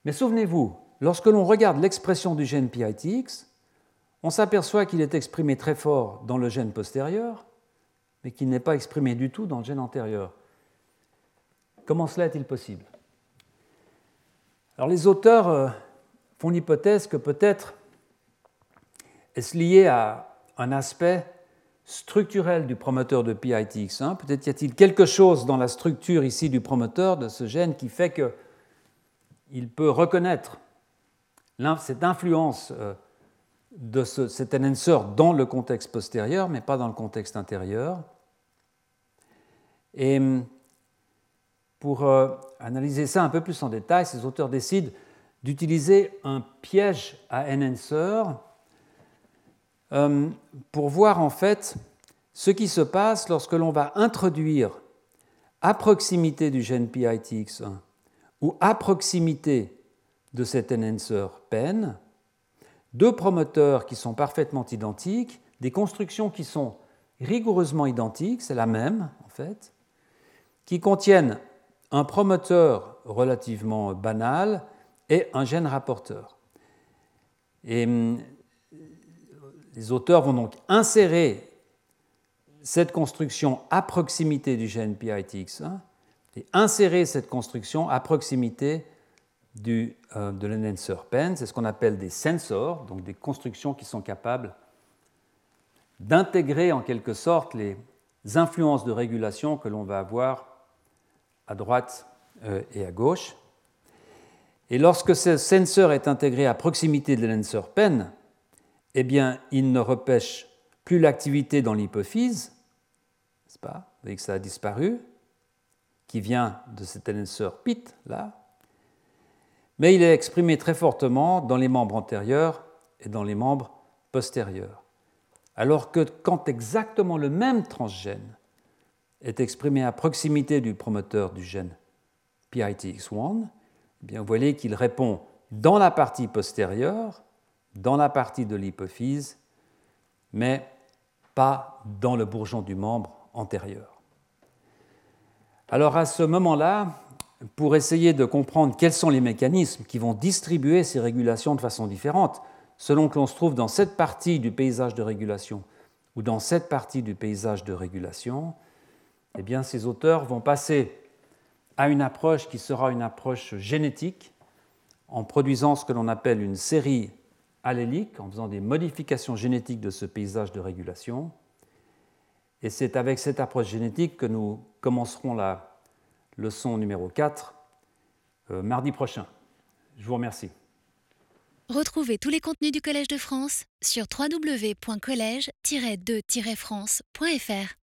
Mais souvenez-vous, lorsque l'on regarde l'expression du gène PITX, on s'aperçoit qu'il est exprimé très fort dans le gène postérieur, mais qu'il n'est pas exprimé du tout dans le gène antérieur. Comment cela est-il possible? Alors les auteurs euh, font l'hypothèse que peut-être est-ce lié à un aspect structurel du promoteur de PITX1. Peut-être y a-t-il quelque chose dans la structure ici du promoteur de ce gène qui fait qu'il peut reconnaître cette influence euh, de cet enhancer dans le contexte postérieur, mais pas dans le contexte intérieur. Hum, pour euh, analyser ça un peu plus en détail, ces auteurs décident d'utiliser un piège à enhancer hum, pour voir en fait ce qui se passe lorsque l'on va introduire à proximité du gène PITX1 ou à proximité de cet enhancer PEN deux promoteurs qui sont parfaitement identiques, des constructions qui sont rigoureusement identiques, c'est la même en fait, qui contiennent un promoteur relativement banal et un gène rapporteur. Et hum, les auteurs vont donc insérer cette construction à proximité du gène PITX1 et insérer cette construction à proximité du, euh, de l'enhancer pen. C'est ce qu'on appelle des sensors, donc des constructions qui sont capables d'intégrer en quelque sorte les influences de régulation que l'on va avoir à droite euh, et à gauche. Et lorsque ce sensor est intégré à proximité de l'enhancer pen, eh bien, il ne repêche plus l'activité dans l'hypophyse, n'est-ce pas Vous voyez que ça a disparu, qui vient de cet enhancer PIT, là, mais il est exprimé très fortement dans les membres antérieurs et dans les membres postérieurs. Alors que quand exactement le même transgène est exprimé à proximité du promoteur du gène PITX1, eh bien vous voyez qu'il répond dans la partie postérieure, dans la partie de l'hypophyse, mais pas dans le bourgeon du membre antérieur. Alors à ce moment-là, pour essayer de comprendre quels sont les mécanismes qui vont distribuer ces régulations de façon différente, selon que l'on se trouve dans cette partie du paysage de régulation ou dans cette partie du paysage de régulation, eh bien, ces auteurs vont passer à une approche qui sera une approche génétique, en produisant ce que l'on appelle une série allélique, en faisant des modifications génétiques de ce paysage de régulation. Et c'est avec cette approche génétique que nous commencerons la leçon numéro 4, euh, mardi prochain. Je vous remercie. Retrouvez tous les contenus du Collège de France sur www.colège-2-france.fr.